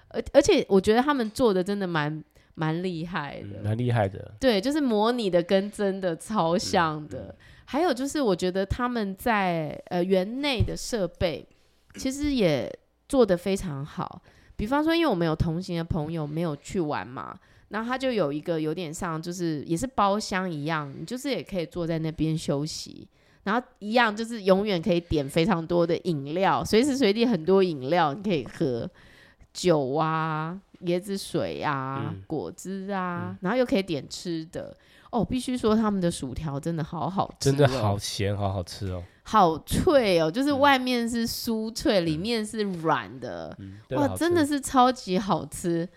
而而且我觉得他们做的真的蛮蛮厉害的，蛮厉害的。对，就是模拟的跟真的超像的。还有就是我觉得他们在呃园内的设备其实也做得非常好。比方说，因为我们有同行的朋友没有去玩嘛，然后他就有一个有点像，就是也是包厢一样，你就是也可以坐在那边休息，然后一样就是永远可以点非常多的饮料，随时随地很多饮料你可以喝，酒啊、椰子水啊、嗯、果汁啊、嗯，然后又可以点吃的。哦，必须说他们的薯条真的好好吃，哦，真的好咸，好好吃哦。好脆哦，就是外面是酥脆，嗯、里面是软的，嗯、哇，真的是超级好吃。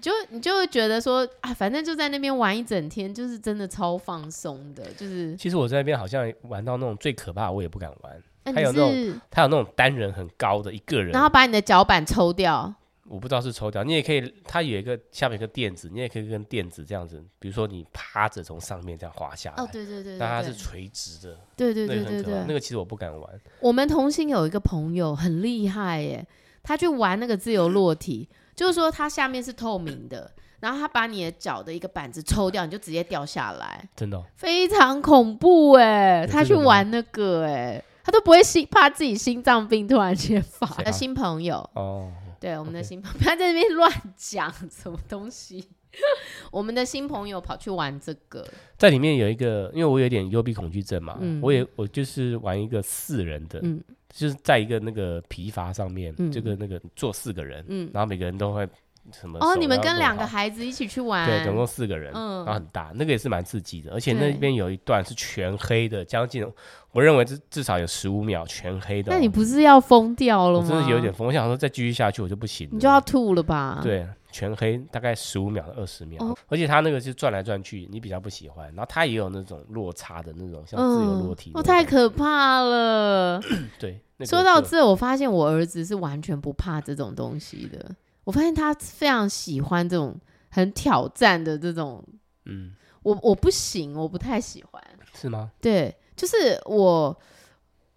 就你就会觉得说啊，反正就在那边玩一整天，就是真的超放松的。就是其实我在那边好像玩到那种最可怕，我也不敢玩。还、啊、有那种，他有那种单人很高的一个人，然后把你的脚板抽掉。我不知道是抽掉，你也可以，它有一个下面一个垫子，你也可以跟垫子这样子，比如说你趴着从上面这样滑下来。哦，对对对，对，但它是垂直的。对对对对对，那个其实我不敢玩。我们同行有一个朋友很厉害耶，他去玩那个自由落体，就是说它下面是透明的，然后他把你的脚的一个板子抽掉，你就直接掉下来。真的、哦？非常恐怖哎！他去玩那个哎，他都不会心怕自己心脏病突然间发。他的新朋友哦。对，我们的新朋友，不要在那边乱讲什么东西。我们的新朋友跑去玩这个，在里面有一个，因为我有点幽闭恐惧症嘛，嗯、我也我就是玩一个四人的，嗯、就是在一个那个皮筏上面，嗯、这个那个坐四个人，嗯，然后每个人都会。什么？哦，你们跟两个孩子一起去玩？对，总共四个人，嗯，然后很大，那个也是蛮刺激的。而且那边有一段是全黑的，将近我认为至至少有十五秒全黑的。那你不是要疯掉了吗？真的有点疯，我想说再继续下去我就不行了，你就要吐了吧？对，全黑大概十五秒到二十秒，哦，而且它那个是转来转去，你比较不喜欢。然后它也有那种落差的那种，像自由落体，哦，太可怕了。对，说到这，我发现我儿子是完全不怕这种东西的。我发现他非常喜欢这种很挑战的这种，嗯，我我不行，我不太喜欢，是吗？对，就是我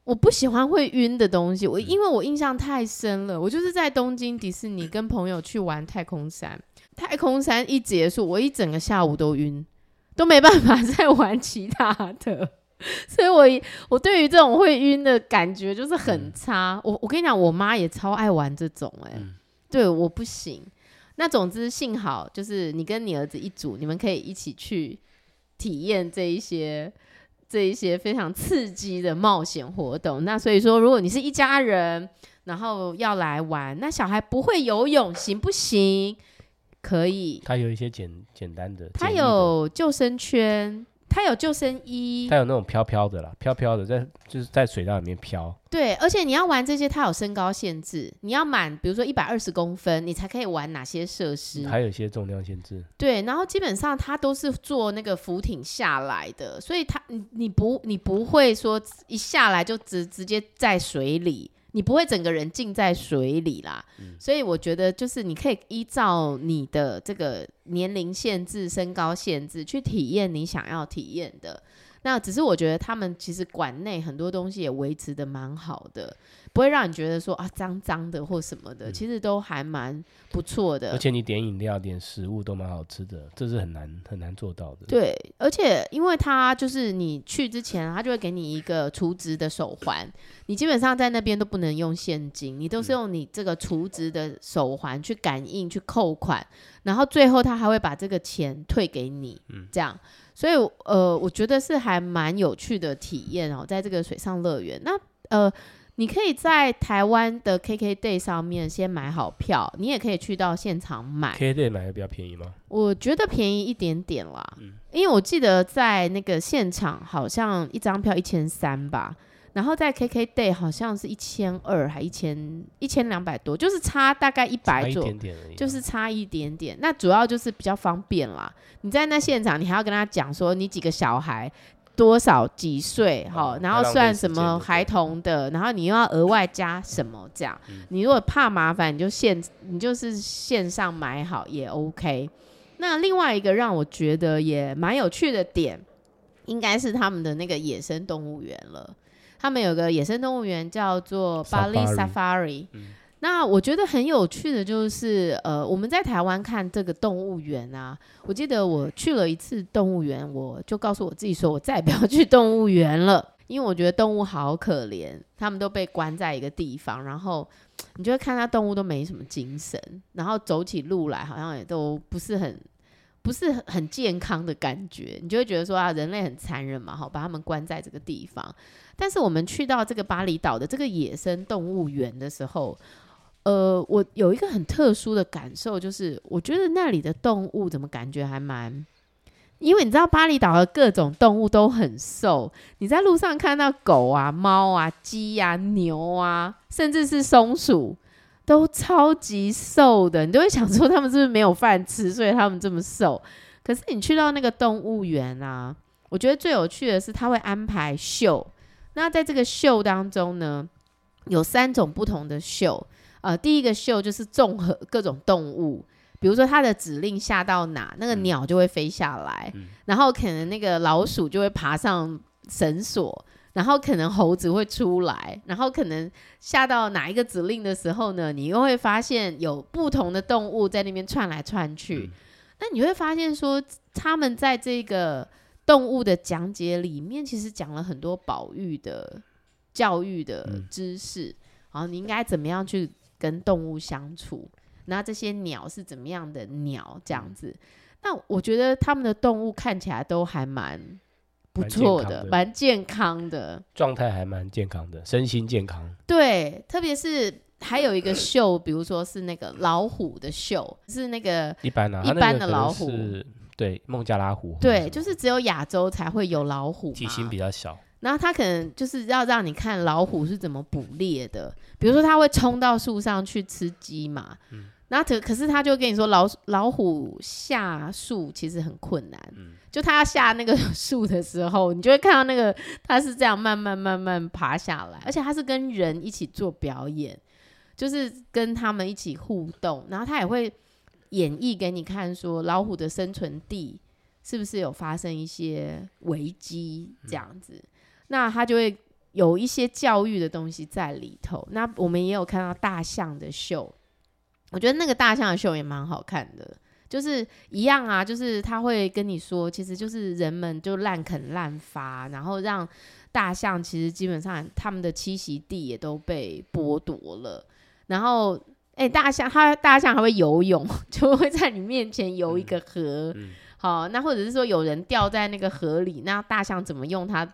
我不喜欢会晕的东西。我因为我印象太深了，我就是在东京迪士尼跟朋友去玩太空山，太空山一结束，我一整个下午都晕，都没办法 再玩其他的，所以我我对于这种会晕的感觉就是很差。嗯、我我跟你讲，我妈也超爱玩这种、欸，哎、嗯。对，我不行。那总之，幸好就是你跟你儿子一组，你们可以一起去体验这一些、这一些非常刺激的冒险活动。那所以说，如果你是一家人，然后要来玩，那小孩不会游泳，行不行？可以。他有一些简简单的，他有救生圈。它有救生衣，它有那种飘飘的啦，飘飘的在就是在水道里面飘。对，而且你要玩这些，它有身高限制，你要满，比如说一百二十公分，你才可以玩哪些设施。还有一些重量限制。对，然后基本上它都是坐那个浮艇下来的，所以它你你不你不会说一下来就直直接在水里。你不会整个人浸在水里啦，嗯，所以我觉得就是你可以依照你的这个年龄限制、身高限制去体验你想要体验的。那只是我觉得他们其实馆内很多东西也维持的蛮好的。不会让你觉得说啊脏脏的或什么的，嗯、其实都还蛮不错的。而且你点饮料、点食物都蛮好吃的，这是很难很难做到的。对，而且因为他就是你去之前，他就会给你一个储值的手环，你基本上在那边都不能用现金，你都是用你这个储值的手环去感应去扣款，然后最后他还会把这个钱退给你，嗯，这样。所以呃，我觉得是还蛮有趣的体验哦，在这个水上乐园。那呃。你可以在台湾的 KKday 上面先买好票，你也可以去到现场买。KKday 买的比较便宜吗？我觉得便宜一点点啦，嗯，因为我记得在那个现场好像一张票一千三吧，然后在 KKday 好像是一千二还一千一千两百多，就是差大概一百左右，就是差一点点。那主要就是比较方便啦。你在那现场，你还要跟他讲说你几个小孩。多少几岁哈、嗯，然后算什么孩童的，然后你又要额外加什么这样？嗯、你如果怕麻烦，你就线你就是线上买好也 OK。那另外一个让我觉得也蛮有趣的点，应该是他们的那个野生动物园了。他们有个野生动物园叫做巴黎 Safari。那我觉得很有趣的就是，呃，我们在台湾看这个动物园啊，我记得我去了一次动物园，我就告诉我自己说，我再也不要去动物园了，因为我觉得动物好可怜，他们都被关在一个地方，然后你就会看它动物都没什么精神，然后走起路来好像也都不是很不是很很健康的感觉，你就会觉得说啊，人类很残忍嘛，好把他们关在这个地方。但是我们去到这个巴厘岛的这个野生动物园的时候，呃，我有一个很特殊的感受，就是我觉得那里的动物怎么感觉还蛮……因为你知道巴厘岛的各种动物都很瘦，你在路上看到狗啊、猫啊、鸡呀、啊、牛啊，甚至是松鼠，都超级瘦的，你都会想说他们是不是没有饭吃，所以他们这么瘦？可是你去到那个动物园啊，我觉得最有趣的是他会安排秀，那在这个秀当中呢，有三种不同的秀。呃，第一个秀就是综合各种动物，比如说它的指令下到哪，那个鸟就会飞下来，嗯，然后可能那个老鼠就会爬上绳索，然后可能猴子会出来，然后可能下到哪一个指令的时候呢，你又会发现有不同的动物在那边窜来窜去，嗯，那你会发现说，他们在这个动物的讲解里面，其实讲了很多保育的教育的知识，好，嗯，你应该怎么样去跟动物相处，那这些鸟是怎么样的鸟？这样子，那我觉得他们的动物看起来都还蛮不错的，蛮健康的，状态还蛮健康的，身心健康。对，特别是还有一个秀，比如说是那个老虎的秀，是那个一般啊，一般的老虎，对，孟加拉虎，对，就是只有亚洲才会有老虎，体型比较小。然后他可能就是要让你看老虎是怎么捕猎的，比如说他会冲到树上去吃鸡嘛，嗯，然后可可是他就跟你说老老虎下树其实很困难，嗯，就他要下那个树的时候，你就会看到那个他是这样慢慢慢慢爬下来，而且他是跟人一起做表演，就是跟他们一起互动，然后他也会演绎给你看，说老虎的生存地是不是有发生一些危机这样子。嗯那他就会有一些教育的东西在里头。那我们也有看到大象的秀，我觉得那个大象的秀也蛮好看的，就是一样啊，就是他会跟你说，其实就是人们就滥垦滥伐，然后让大象其实基本上他们的栖息地也都被剥夺了。然后，哎、欸，大象它大象还会游泳，就会在你面前游一个河。嗯嗯、好，那或者是说有人掉在那个河里，那大象怎么用它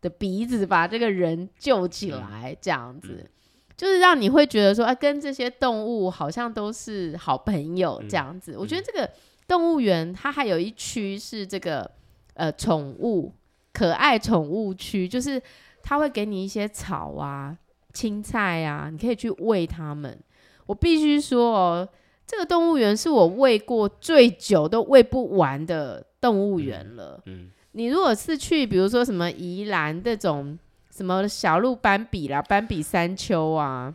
的鼻子把这个人救起来，这样子，嗯、就是让你会觉得说，啊，跟这些动物好像都是好朋友这样子。嗯、我觉得这个动物园它还有一区是这个呃宠物可爱宠物区，就是它会给你一些草啊、青菜啊，你可以去喂它们。我必须说哦，这个动物园是我喂过最久都喂不完的动物园了。嗯。嗯你如果是去，比如说什么宜兰这种什么小鹿斑比啦、斑比山丘啊，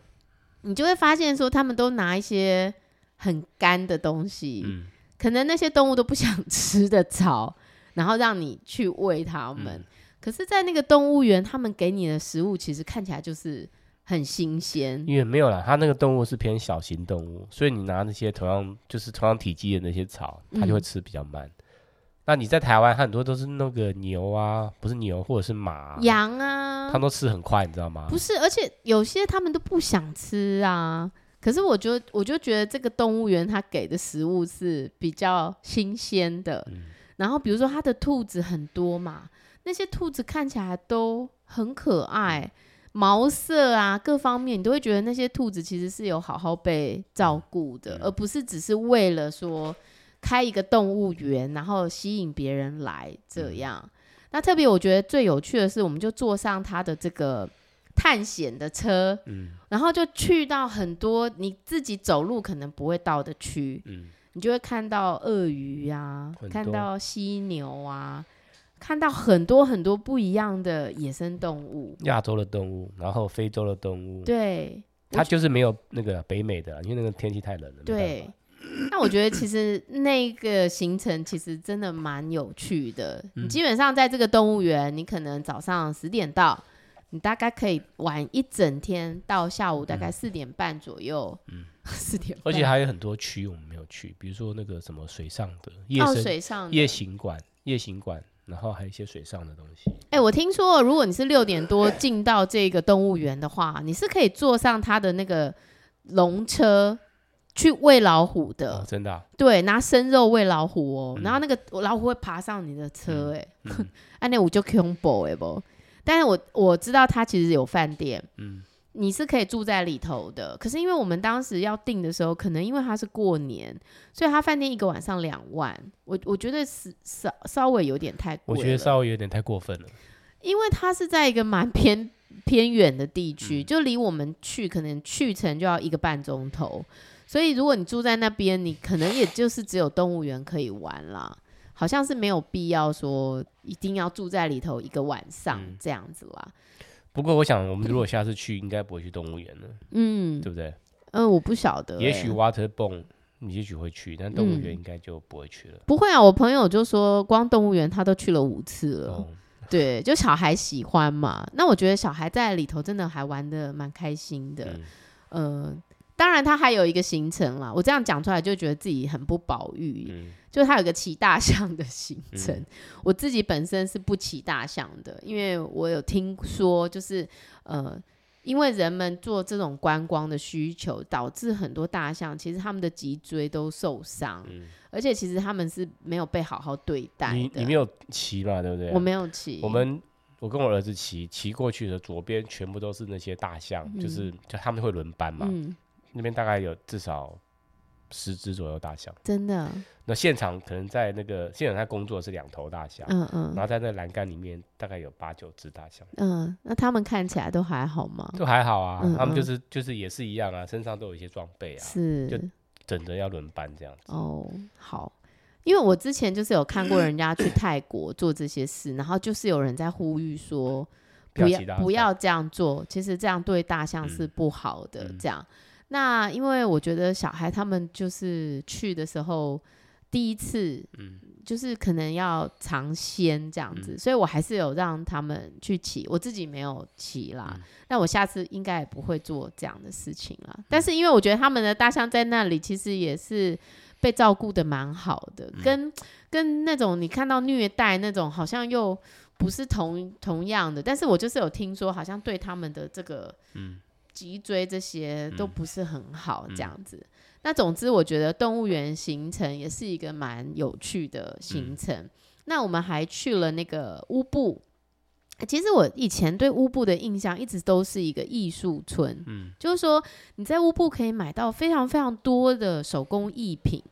你就会发现说他们都拿一些很干的东西，嗯、可能那些动物都不想 吃的草，然后让你去喂它们。嗯、可是，在那个动物园，他们给你的食物其实看起来就是很新鲜。因为没有啦，它那个动物是偏小型动物，所以你拿那些同样就是同样体积的那些草，它就会吃比较慢。嗯那你在台湾，很多都是那个牛啊，不是牛或者是马、啊、羊啊，它都吃很快，你知道吗？不是，而且有些他们都不想吃啊。可是我就我就觉得这个动物园它给的食物是比较新鲜的。嗯、然后比如说它的兔子很多嘛，那些兔子看起来都很可爱，毛色啊各方面，你都会觉得那些兔子其实是有好好被照顾的，嗯、而不是只是为了说。开一个动物园，然后吸引别人来，这样。嗯、那特别我觉得最有趣的是，我们就坐上他的这个探险的车，嗯，然后就去到很多你自己走路可能不会到的区，嗯，你就会看到鳄鱼啊，看到犀牛啊，看到很多很多不一样的野生动物，亚洲的动物，然后非洲的动物，对，它就是没有那个北美的，因为那个天气太冷了，对。那我觉得其实那个行程其实真的蛮有趣的。嗯、你基本上在这个动物园，你可能早上十点到，你大概可以玩一整天到下午大概四点半左右。嗯，四点。而且还有很多区我们没有去，比如说那个什么水上的夜生、哦、水上夜行馆、夜行馆，然后还有一些水上的东西。哎、欸，我听说如果你是六点多进到这个动物园的话，你是可以坐上它的那个龙车。去喂老虎的，哦、真的、啊，对，拿生肉喂老虎哦，嗯、然后那个老虎会爬上你的车，哎、嗯，哎、嗯，那我就恐怖哎不，但是我我知道它其实有饭店，嗯，你是可以住在里头的，可是因为我们当时要订的时候，可能因为它是过年，所以他饭店一个晚上两万，我我觉得是稍稍微有点太贵，我觉得稍微有点太过分了，因为他是在一个蛮偏偏远的地区，嗯、就离我们去可能去程就要一个半钟头。所以，如果你住在那边，你可能也就是只有动物园可以玩啦，好像是没有必要说一定要住在里头一个晚上这样子啦。嗯、不过，我想我们如果下次去，应该不会去动物园了，嗯，对不对？嗯、呃，我不晓得、欸，也许 Waterbone 你也许会去，但动物园应该就不会去了、嗯。不会啊，我朋友就说，光动物园他都去了五次了，哦、对，就小孩喜欢嘛。那我觉得小孩在里头真的还玩的蛮开心的，嗯。呃当然，他还有一个行程啦。我这样讲出来，就觉得自己很不保育。嗯、就是他有个骑大象的行程。嗯、我自己本身是不骑大象的，因为我有听说，就是呃，因为人们做这种观光的需求，导致很多大象其实他们的脊椎都受伤，嗯、而且其实他们是没有被好好对待。你你没有骑嘛，对不对？我没有骑。我们我跟我儿子骑，骑过去的左边全部都是那些大象，嗯、就是就他们会轮班嘛，嗯、那边大概有至少。十只左右大象，真的。那现场可能在那个现场在工作是两头大象，嗯嗯，然后在那栏杆里面大概有八九只大象，嗯，那他们看起来都还好吗？都还好啊，嗯嗯，他们就是就是也是一样啊，身上都有一些装备啊，是，就等着要轮班这样子。哦，好，因为我之前就是有看过人家去泰国做这些事，然后就是有人在呼吁说不要不要这样做，其实这样对大象是不好的，嗯、这样。那因为我觉得小孩他们就是去的时候第一次，嗯，就是可能要尝鲜这样子，嗯、所以我还是有让他们去骑，我自己没有骑啦。那、嗯、我下次应该也不会做这样的事情啦。嗯、但是因为我觉得他们的大象在那里其实也是被照顾的蛮好的，嗯、跟跟那种你看到虐待那种好像又不是同同样的。但是我就是有听说，好像对他们的这个，嗯。脊椎这些都不是很好，这样子。那总之，我觉得动物园行程也是一个蛮有趣的行程。嗯、那我们还去了那个乌布。其实我以前对乌布的印象一直都是一个艺术村，嗯，就是说你在乌布可以买到非常非常多的手工艺品。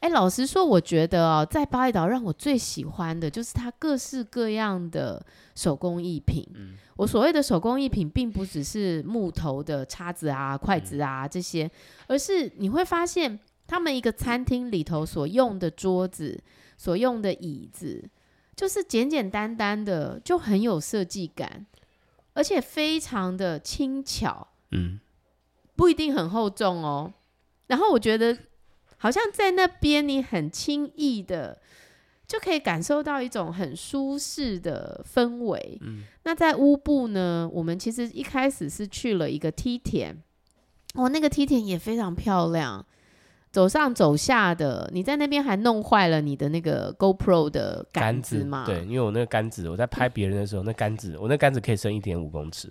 哎，老实说，我觉得哦，在巴厘岛让我最喜欢的就是它各式各样的手工艺品。嗯、我所谓的手工艺品，并不只是木头的叉子啊、筷子啊这些，而是你会发现，他们一个餐厅里头所用的桌子、所用的椅子，就是简简单单的，就很有设计感，而且非常的轻巧。嗯，不一定很厚重哦。然后我觉得。好像在那边，你很轻易的就可以感受到一种很舒适的氛围。嗯，那在乌布呢，我们其实一开始是去了一个梯田，哦，那个梯田也非常漂亮，走上走下的。你在那边还弄坏了你的那个 GoPro 的杆子嘛？对，因为我那个杆子，我在拍别人的时候，嗯、那杆子，我那杆子可以伸一点五公尺。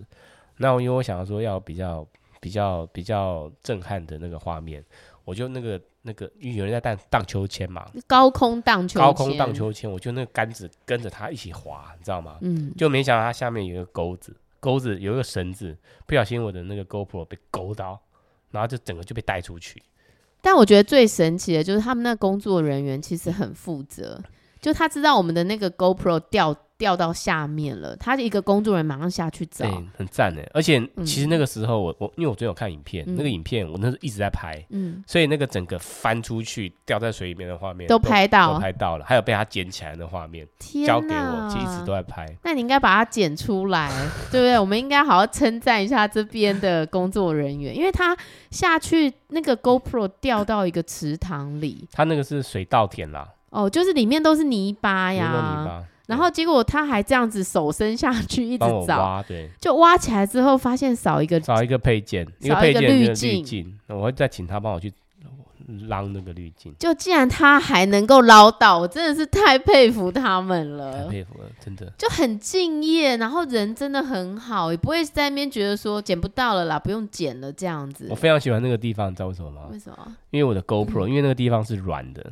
那因为我想要说要比较比较比较震撼的那个画面，我就那个。那个因为有人在荡荡秋千嘛，高空荡秋千，高空荡秋千，我就那个杆子跟着他一起滑，你知道吗？嗯，就没想到它下面有一个钩子，钩子有一个绳子，不小心我的那个 GoPro 被勾到，然后就整个就被带出去。但我觉得最神奇的就是他们那工作人员其实很负责，就他知道我们的那个 GoPro 掉。掉到下面了，他一个工作人员马上下去找，欸、很赞哎！而且其实那个时候我、嗯、我因为我昨天有看影片，嗯、那个影片我那时候一直在拍，嗯，所以那个整个翻出去掉在水里面的画面都拍到，都拍到了，还有被他捡起来的画面，交给我，其实一直都在拍。那你应该把它剪出来，对不对？我们应该好好称赞一下这边的工作人员，因为他下去那个 GoPro 掉到一个池塘里，他那个是水稻田啦，哦，就是里面都是泥巴呀，泥巴。然后结果他还这样子手伸下去一直找，挖对，就挖起来之后发现少一个，少一个配件，少一个滤镜，我会再请他帮我去捞那个滤镜。就既然他还能够捞到，我真的是太佩服他们了，太佩服了，真的就很敬业，然后人真的很好，也不会在那边觉得说捡不到了啦，不用捡了这样子。我非常喜欢那个地方，你知道为什么吗？为什么？因为我的 GoPro，、嗯、因为那个地方是软的。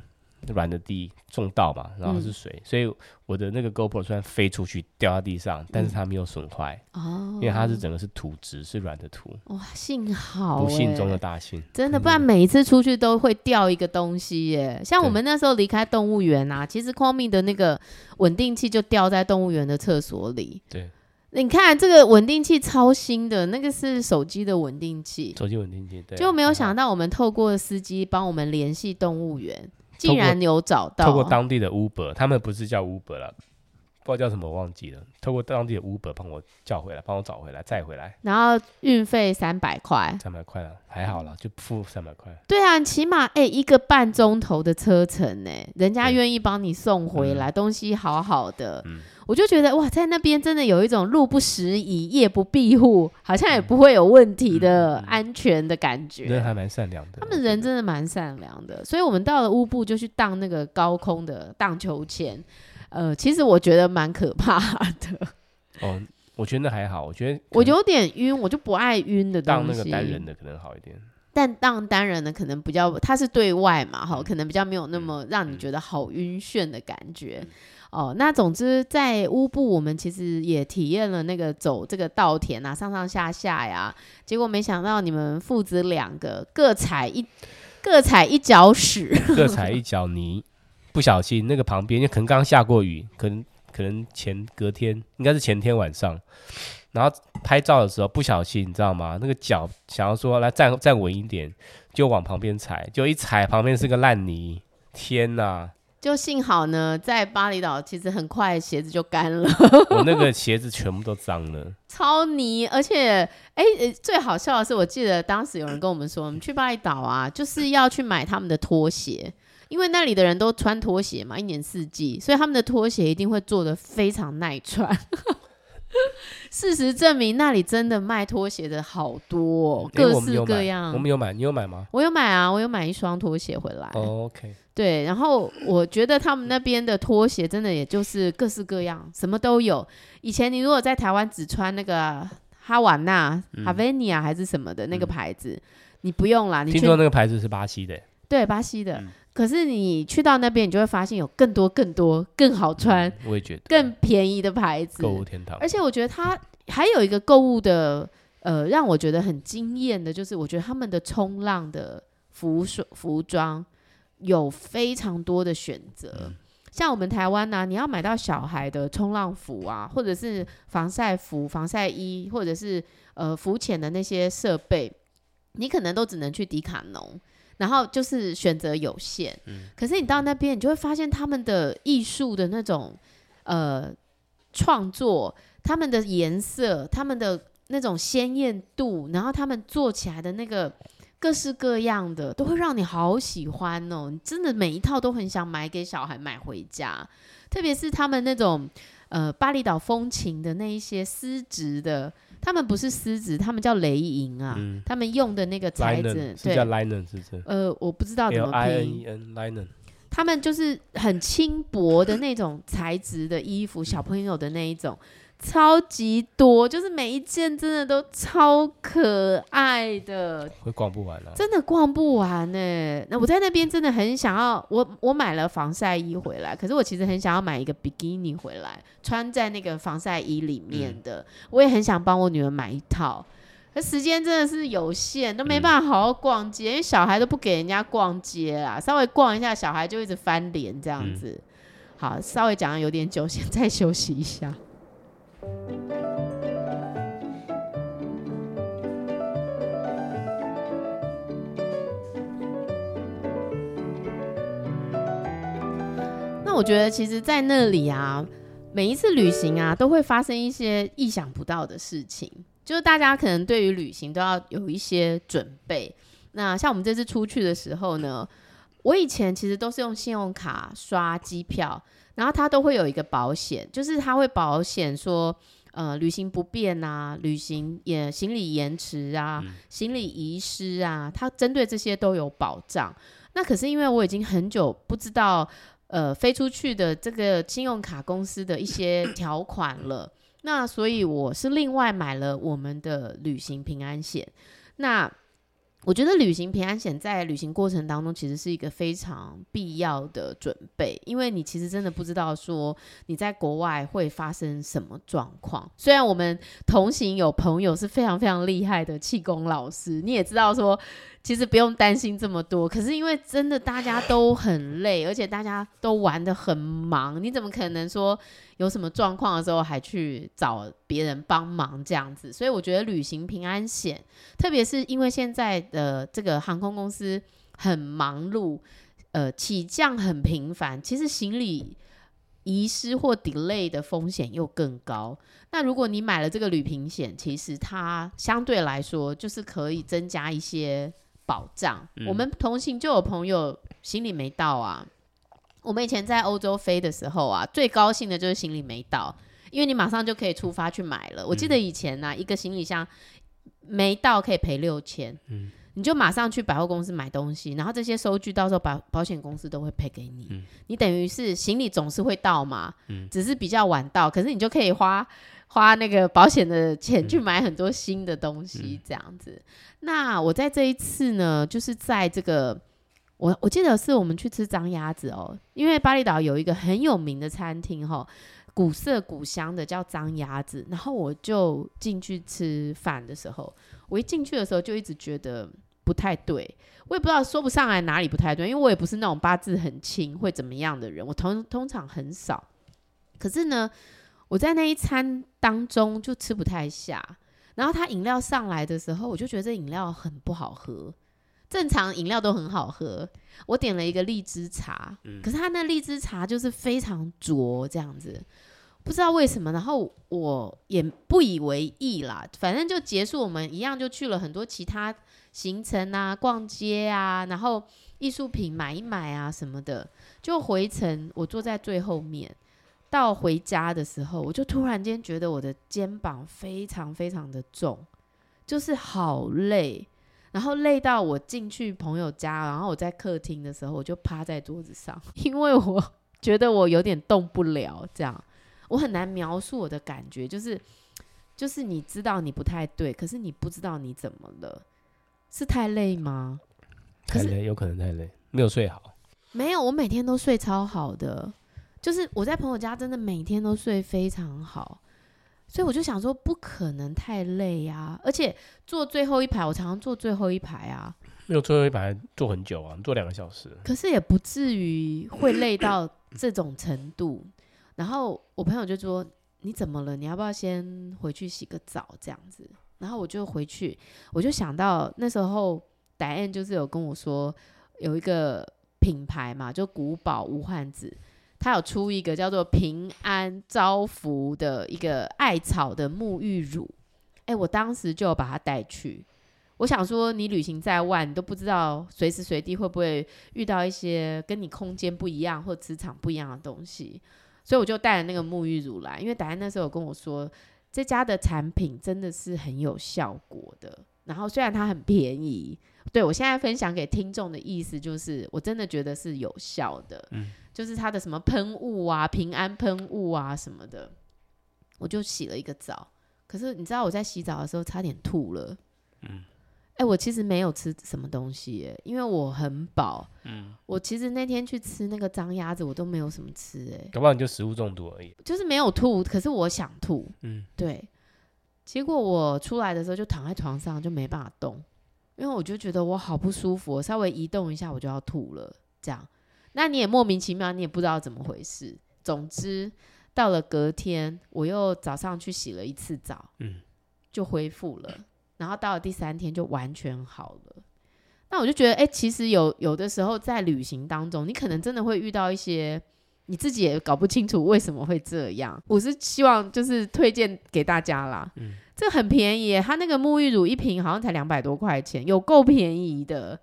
软的地种稻嘛，然后是水，嗯、所以我的那个 GoPro 虽然飞出去掉到地上，嗯、但是它没有损坏哦，因为它是整个是土质，是软的土。哇，幸好、欸！不幸中的大幸，真的，不然每一次出去都会掉一个东西耶。像我们那时候离开动物园啊，其实 Komi 的那个稳定器就掉在动物园的厕所里。对，你看这个稳定器超新的，那个是手机的稳定器，手机稳定器，对，就没有想到我们透过司机帮我们联系动物园。竟然有找到，透过当地的 Uber，他们不是叫 Uber 了，不知道叫什么，我忘记了。透过当地的 Uber 帮我叫回来，帮我找回来，再回来。然后运费三百块，三百块了，还好了，就付三百块。对啊，起码哎、欸、一个半钟头的车程呢，人家愿意帮你送回来，嗯、东西好好的。嗯我就觉得哇，在那边真的有一种路不拾遗、夜不闭户，好像也不会有问题的安全的感觉。人还蛮善良的，他们人真的蛮善良的。所以我们到了乌布就去荡那个高空的荡秋千，呃，其实我觉得蛮可怕的。哦，我觉得那还好，我觉得我有点晕，我就不爱晕的东西。当那个单人的可能好一点，但当单人的可能比较，它是对外嘛，哈、嗯，可能比较没有那么让你觉得好晕眩的感觉。嗯、哦，那总之在乌布，我们其实也体验了那个走这个稻田啊，上上下下呀，结果没想到你们父子两个各踩一各踩一脚屎，各踩一脚泥，不小心那个旁边，因为可能刚下过雨，可能。可能前隔天应该是前天晚上，然后拍照的时候不小心，你知道吗？那个脚想要说来站站稳一点，就往旁边踩，就一踩旁边是个烂泥，天哪！就幸好呢，在巴厘岛其实很快鞋子就干了，我 那个鞋子全部都脏了，超泥，而且哎、欸，最好笑的是，我记得当时有人跟我们说，我们去巴厘岛啊，就是要去买他们的拖鞋。因为那里的人都穿拖鞋嘛，一年四季，所以他们的拖鞋一定会做的非常耐穿。事实证明，那里真的卖拖鞋的好多，哦，各式各样。我们有买，你有买吗？我有买啊，我有买一双拖鞋回来。Oh, OK。对，然后我觉得他们那边的拖鞋真的也就是各式各样，什么都有。以前你如果在台湾只穿那个哈瓦那、哈维尼亚还是什么的那个牌子，嗯、你不用啦。你听说那个牌子是巴西的？对，巴西的。嗯可是你去到那边，你就会发现有更多、更多、更好穿，我也觉得更便宜的牌子，购物天堂。而且我觉得它还有一个购物的，呃，让我觉得很惊艳的，就是我觉得他们的冲浪的服装服装有非常多的选择。嗯、像我们台湾呢、啊，你要买到小孩的冲浪服啊，或者是防晒服、防晒衣，或者是呃浮潜的那些设备，你可能都只能去迪卡侬。然后就是选择有限，嗯、可是你到那边，你就会发现他们的艺术的那种呃创作，他们的颜色，他们的那种鲜艳度，然后他们做起来的那个各式各样的，都会让你好喜欢哦！你真的每一套都很想买给小孩买回家，特别是他们那种呃巴厘岛风情的那一些丝质的。他们不是丝质，他们叫雷银啊。嗯、他们用的那个材质，对，是叫 linen 是不是？呃，我不知道怎么拼。E linen。他们就是很轻薄的那种材质的衣服，小朋友的那一种。超级多，就是每一件真的都超可爱的，会逛不完啊，真的逛不完呢、欸。那我在那边真的很想要，我我买了防晒衣回来，可是我其实很想要买一个比基尼回来，穿在那个防晒衣里面的。嗯、我也很想帮我女儿买一套，可时间真的是有限，都没办法好好逛街，嗯、因为小孩都不给人家逛街啦，稍微逛一下，小孩就一直翻脸这样子。嗯、好，稍微讲的有点久，先再休息一下。那我觉得，其实，在那里啊，每一次旅行啊，都会发生一些意想不到的事情。就是大家可能对于旅行都要有一些准备。那像我们这次出去的时候呢，我以前其实都是用信用卡刷机票。然后它都会有一个保险，就是它会保险说，呃，旅行不便啊，旅行也行李延迟啊，嗯、行李遗失啊，它针对这些都有保障。那可是因为我已经很久不知道，呃，飞出去的这个信用卡公司的一些条款了，那所以我是另外买了我们的旅行平安险。那我觉得旅行平安险在旅行过程当中其实是一个非常必要的准备，因为你其实真的不知道说你在国外会发生什么状况。虽然我们同行有朋友是非常非常厉害的气功老师，你也知道说其实不用担心这么多。可是因为真的大家都很累，而且大家都玩得很忙，你怎么可能说？有什么状况的时候还去找别人帮忙这样子，所以我觉得旅行平安险，特别是因为现在的这个航空公司很忙碌，呃，起降很频繁，其实行李遗失或 delay 的风险又更高。那如果你买了这个旅平险，其实它相对来说就是可以增加一些保障。嗯、我们同行就有朋友行李没到啊。我们以前在欧洲飞的时候啊，最高兴的就是行李没到，因为你马上就可以出发去买了。我记得以前呢、啊，嗯、一个行李箱没到可以赔六千，嗯，你就马上去百货公司买东西，然后这些收据到时候保保险公司都会赔给你。嗯、你等于是行李总是会到嘛，嗯、只是比较晚到，可是你就可以花花那个保险的钱去买很多新的东西，这样子。嗯、那我在这一次呢，就是在这个我我记得是我们去吃张鸭子哦，因为巴厘岛有一个很有名的餐厅哈、哦，古色古香的叫张鸭子，然后我就进去吃饭的时候，我一进去的时候就一直觉得。不太对，我也不知道说不上来哪里不太对，因为我也不是那种八字很轻会怎么样的人，我通通常很少。可是呢，我在那一餐当中就吃不太下，然后他饮料上来的时候，我就觉得这饮料很不好喝。正常饮料都很好喝，我点了一个荔枝茶，嗯、可是他那荔枝茶就是非常浊这样子，不知道为什么。然后我也不以为意啦，反正就结束，我们一样就去了很多其他。行程啊，逛街啊，然后艺术品买一买啊什么的，就回程。我坐在最后面，到回家的时候，我就突然间觉得我的肩膀非常非常的重，就是好累，然后累到我进去朋友家，然后我在客厅的时候，我就趴在桌子上，因为我觉得我有点动不了，这样我很难描述我的感觉，就是就是你知道你不太对，可是你不知道你怎么了。是太累吗？太累，有可能太累，没有睡好。没有，我每天都睡超好的，就是我在朋友家真的每天都睡非常好，所以我就想说不可能太累呀、啊。而且坐最后一排，我常常坐最后一排啊。没有最后一排坐很久啊，坐两个小时。可是也不至于会累到这种程度。然后我朋友就说：“你怎么了？你要不要先回去洗个澡？”这样子。然后我就回去，我就想到那时候戴安就是有跟我说，有一个品牌嘛，就古堡无患子，他有出一个叫做平安招福的一个艾草的沐浴乳，哎，我当时就把它带去。我想说，你旅行在外，你都不知道随时随地会不会遇到一些跟你空间不一样或磁场不一样的东西，所以我就带了那个沐浴乳来，因为戴安那时候有跟我说。这家的产品真的是很有效果的，然后虽然它很便宜，对，我现在分享给听众的意思就是，我真的觉得是有效的，嗯，就是它的什么喷雾啊、平安喷雾啊什么的，我就洗了一个澡，可是你知道我在洗澡的时候差点吐了，嗯。哎、欸，我其实没有吃什么东西耶，因为我很饱。嗯，我其实那天去吃那个脏鸭子，我都没有什么吃，哎，搞不好你就食物中毒而已。就是没有吐，可是我想吐。嗯，对。结果我出来的时候就躺在床上，就没办法动，因为我就觉得我好不舒服，我稍微移动一下我就要吐了。这样，那你也莫名其妙，你也不知道怎么回事。总之，到了隔天，我又早上去洗了一次澡，嗯，就恢复了。然后到了第三天就完全好了，那我就觉得，哎，其实有有的时候在旅行当中，你可能真的会遇到一些你自己也搞不清楚为什么会这样。我是希望就是推荐给大家啦，嗯，这很便宜，它那个沐浴乳一瓶好像才两百多块钱，有够便宜的，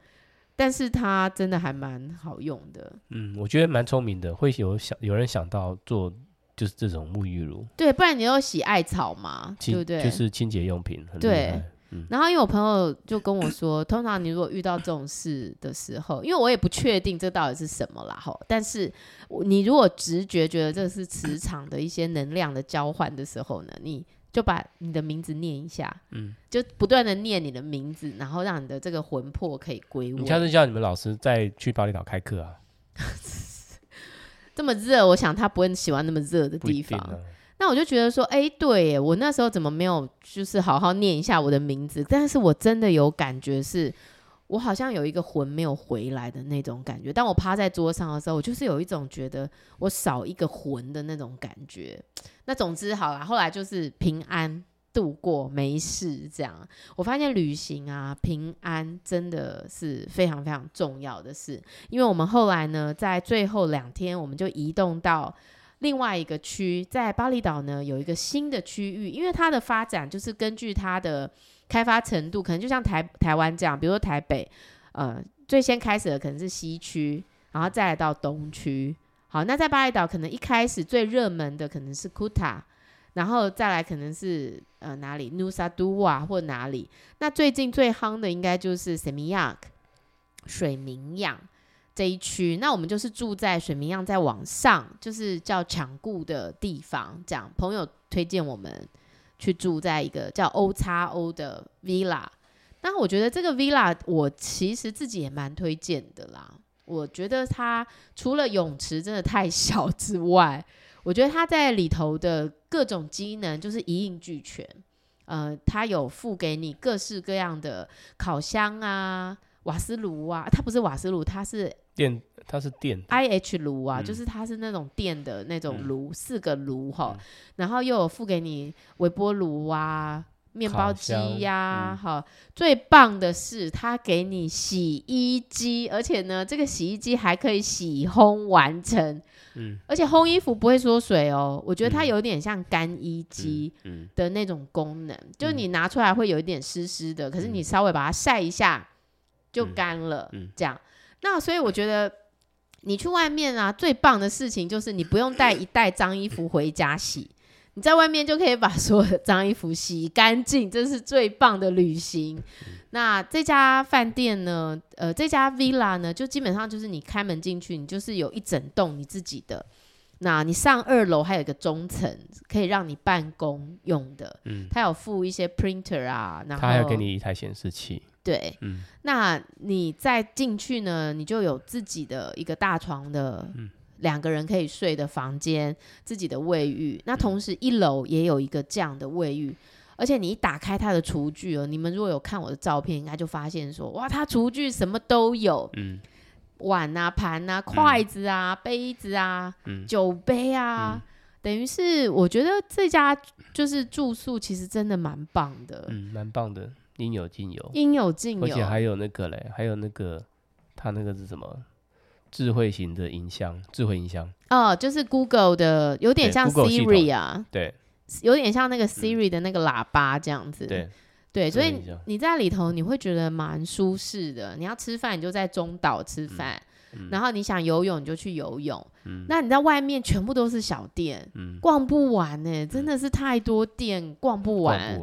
但是它真的还蛮好用的。嗯，我觉得蛮聪明的，会有想有人想到做。就是这种沐浴乳，对，不然你要洗艾草嘛，对不对？就是清洁用品，很对。嗯、然后因为我朋友就跟我说，通常你如果遇到这种事的时候，因为我也不确定这到底是什么啦，吼。但是你如果直觉觉得这是磁场的一些能量的交换的时候呢，你就把你的名字念一下，嗯，就不断的念你的名字，然后让你的这个魂魄可以归位。你下次叫你们老师再去巴厘岛开课啊。这么热，我想他不会喜欢那么热的地方。啊、那我就觉得说，哎、欸，对耶，我那时候怎么没有就是好好念一下我的名字？但是我真的有感觉是，是我好像有一个魂没有回来的那种感觉。当我趴在桌上的时候，我就是有一种觉得我少一个魂的那种感觉。那总之好了，后来就是平安。度过没事，这样我发现旅行啊，平安真的是非常非常重要的事。因为我们后来呢，在最后两天，我们就移动到另外一个区，在巴厘岛呢有一个新的区域，因为它的发展就是根据它的开发程度，可能就像台台湾这样，比如说台北，呃，最先开始的可能是西区，然后再来到东区。好，那在巴厘岛可能一开始最热门的可能是库塔。然后再来可能是呃哪里，Nusa Dua 或哪里。那最近最夯的应该就是 Semiyak 水明漾这一区。那我们就是住在水明漾再往上，就是叫抢固的地方。这样朋友推荐我们去住在一个叫 O 叉 O 的 Villa。那我觉得这个 Villa 我其实自己也蛮推荐的啦。我觉得它除了泳池真的太小之外，我觉得它在里头的各种机能就是一应俱全，呃，它有附给你各式各样的烤箱啊、瓦斯炉啊，它不是瓦斯炉，它是电，它是电 IH 炉啊，嗯、就是它是那种电的那种炉，嗯、四个炉哈，嗯、然后又有付给你微波炉啊。面包机呀、啊，好、嗯，最棒的是它给你洗衣机，而且呢，这个洗衣机还可以洗烘完成，嗯，而且烘衣服不会缩水哦。我觉得它有点像干衣机的那种功能，就是你拿出来会有一点湿湿的，嗯、可是你稍微把它晒一下就干了，嗯嗯、这样。那所以我觉得你去外面啊，最棒的事情就是你不用带一袋脏衣服回家洗。你在外面就可以把所有的脏衣服洗干净，这是最棒的旅行。嗯、那这家饭店呢？呃，这家 villa 呢，就基本上就是你开门进去，你就是有一整栋你自己的。那你上二楼还有一个中层，可以让你办公用的。嗯，它有附一些 printer 啊，然后它还要给你一台显示器。对，嗯，那你再进去呢，你就有自己的一个大床的。嗯。两个人可以睡的房间，自己的卫浴。那同时一楼也有一个这样的卫浴，而且你一打开它的厨具哦，你们如果有看我的照片，应该就发现说，哇，它厨具什么都有，嗯，碗啊、盘啊、筷子啊、嗯、杯子啊、嗯、酒杯啊，嗯、等于是我觉得这家就是住宿其实真的蛮棒的，嗯，蛮棒的，应有尽有，应有尽有，而且还有那个嘞，还有那个，它那个是什么？智慧型的音箱，智慧音箱。哦，就是 Google 的，有点像 Siri 啊，对，有点像那个 Siri 的那个喇叭这样子，对，对，所以你在里头你会觉得蛮舒适的。你要吃饭，你就在中岛吃饭，然后你想游泳你就去游泳。那你在外面全部都是小店，逛不完呢，真的是太多店逛不完，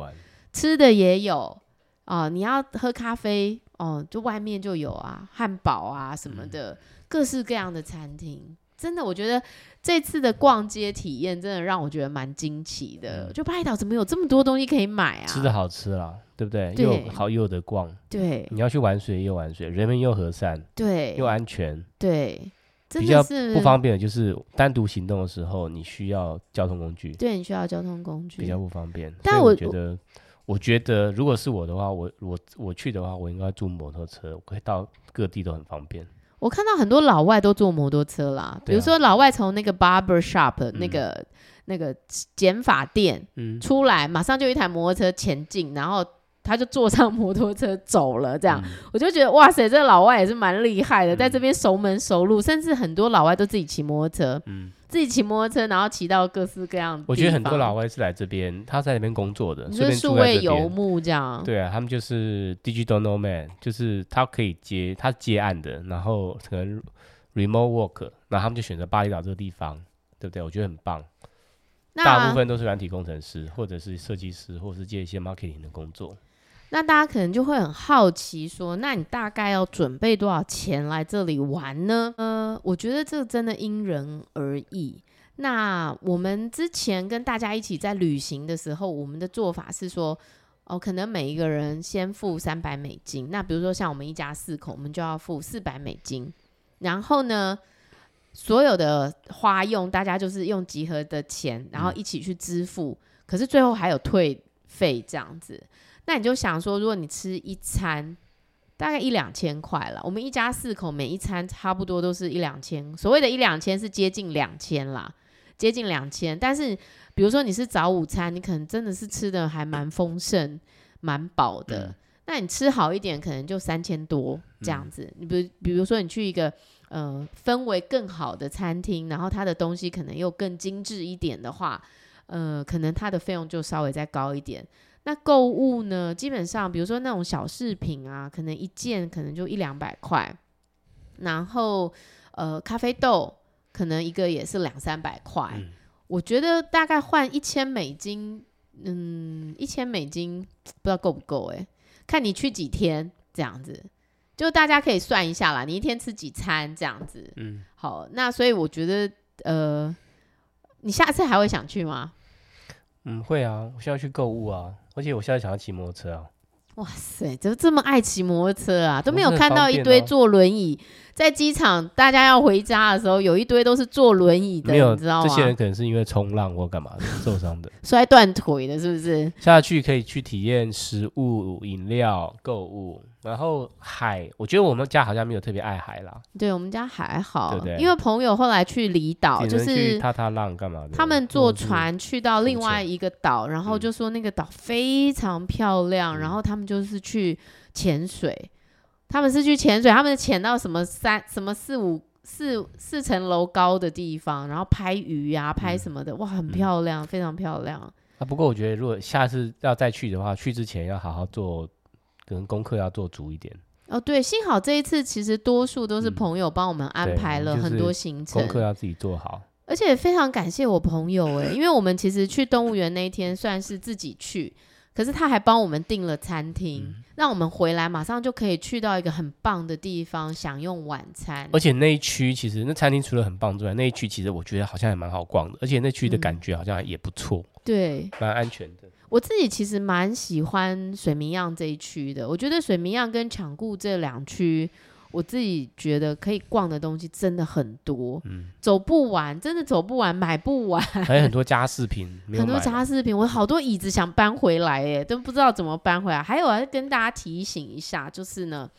吃的也有啊，你要喝咖啡哦，就外面就有啊，汉堡啊什么的。各式各样的餐厅，真的，我觉得这次的逛街体验真的让我觉得蛮惊奇的。嗯、就巴厘岛怎么有这么多东西可以买啊？吃的好吃啦，对不对？对又好又有得逛。对，你要去玩水又玩水，人们又和善，对，又安全。对，比较不方便的就是单独行动的时候，你需要交通工具。对，你需要交通工具，比较不方便。但我，我觉得，我觉得如果是我的话，我我我去的话，我应该坐摩托车，我可以到各地都很方便。我看到很多老外都坐摩托车啦，比如说老外从那个 barber shop 那个、嗯、那个剪发店出来，嗯、马上就一台摩托车前进，然后他就坐上摩托车走了。这样、嗯、我就觉得哇塞，这个老外也是蛮厉害的，在这边熟门熟路，甚至很多老外都自己骑摩托车。嗯自己骑摩托车，然后骑到各式各样的。我觉得很多老外是来这边，他在那边工作的，你说数位游牧这样。对啊，他们就是 digital nomad，就是他可以接他接案的，然后可能 remote work，然后他们就选择巴厘岛这个地方，对不对？我觉得很棒。大部分都是软体工程师，或者是设计师，或者是接一些 marketing 的工作。那大家可能就会很好奇说，那你大概要准备多少钱来这里玩呢？呃，我觉得这真的因人而异。那我们之前跟大家一起在旅行的时候，我们的做法是说，哦，可能每一个人先付三百美金。那比如说像我们一家四口，我们就要付四百美金。然后呢，所有的花用大家就是用集合的钱，然后一起去支付。嗯、可是最后还有退费这样子。那你就想说，如果你吃一餐大概一两千块了，我们一家四口每一餐差不多都是一两千，所谓的一两千是接近两千啦，接近两千。但是比如说你是早午餐，你可能真的是吃的还蛮丰盛、蛮饱的。嗯、那你吃好一点，可能就三千多这样子。嗯、你比比如说你去一个呃氛围更好的餐厅，然后它的东西可能又更精致一点的话，呃，可能它的费用就稍微再高一点。那购物呢？基本上，比如说那种小饰品啊，可能一件可能就一两百块。然后，呃，咖啡豆可能一个也是两三百块。嗯、我觉得大概换一千美金，嗯，一千美金不知道够不够哎，看你去几天这样子，就大家可以算一下啦，你一天吃几餐这样子，嗯，好，那所以我觉得，呃，你下次还会想去吗？嗯，会啊，我需要去购物啊，而且我现在想要骑摩托车啊。哇塞，怎么这么爱骑摩托车啊？都没有看到一堆坐轮椅在机场，大家要回家的时候，有一堆都是坐轮椅的，没有，你知道吗？这些人可能是因为冲浪或干嘛的受伤的，摔断腿的，是不是？下去可以去体验食物、饮料、购物。然后海，我觉得我们家好像没有特别爱海啦。对，我们家还好，对不对？因为朋友后来去离岛，就是踏踏浪干嘛的？他们坐船去到另外一个岛，然后就说那个岛非常漂亮，嗯、然后他们就是去潜水。他们是去潜水，他们潜到什么三什么四五四四层楼高的地方，然后拍鱼啊，拍什么的，哇，很漂亮，嗯、非常漂亮。啊，不过我觉得如果下次要再去的话，去之前要好好做。可能功课要做足一点哦。对，幸好这一次其实多数都是朋友帮我们安排了很多行程，嗯就是、功课要自己做好。而且非常感谢我朋友哎，因为我们其实去动物园那一天算是自己去，可是他还帮我们订了餐厅，嗯、让我们回来马上就可以去到一个很棒的地方享用晚餐。而且那一区其实那餐厅除了很棒之外，那一区其实我觉得好像也蛮好逛的，而且那区的感觉好像也不错、嗯，对，蛮安全的。我自己其实蛮喜欢水明漾这一区的，我觉得水明漾跟抢固这两区，我自己觉得可以逛的东西真的很多，嗯，走不完，真的走不完，买不完，还有很多家饰品，很多家饰品，我好多椅子想搬回来，哎，都不知道怎么搬回来。还有我要跟大家提醒一下，就是呢，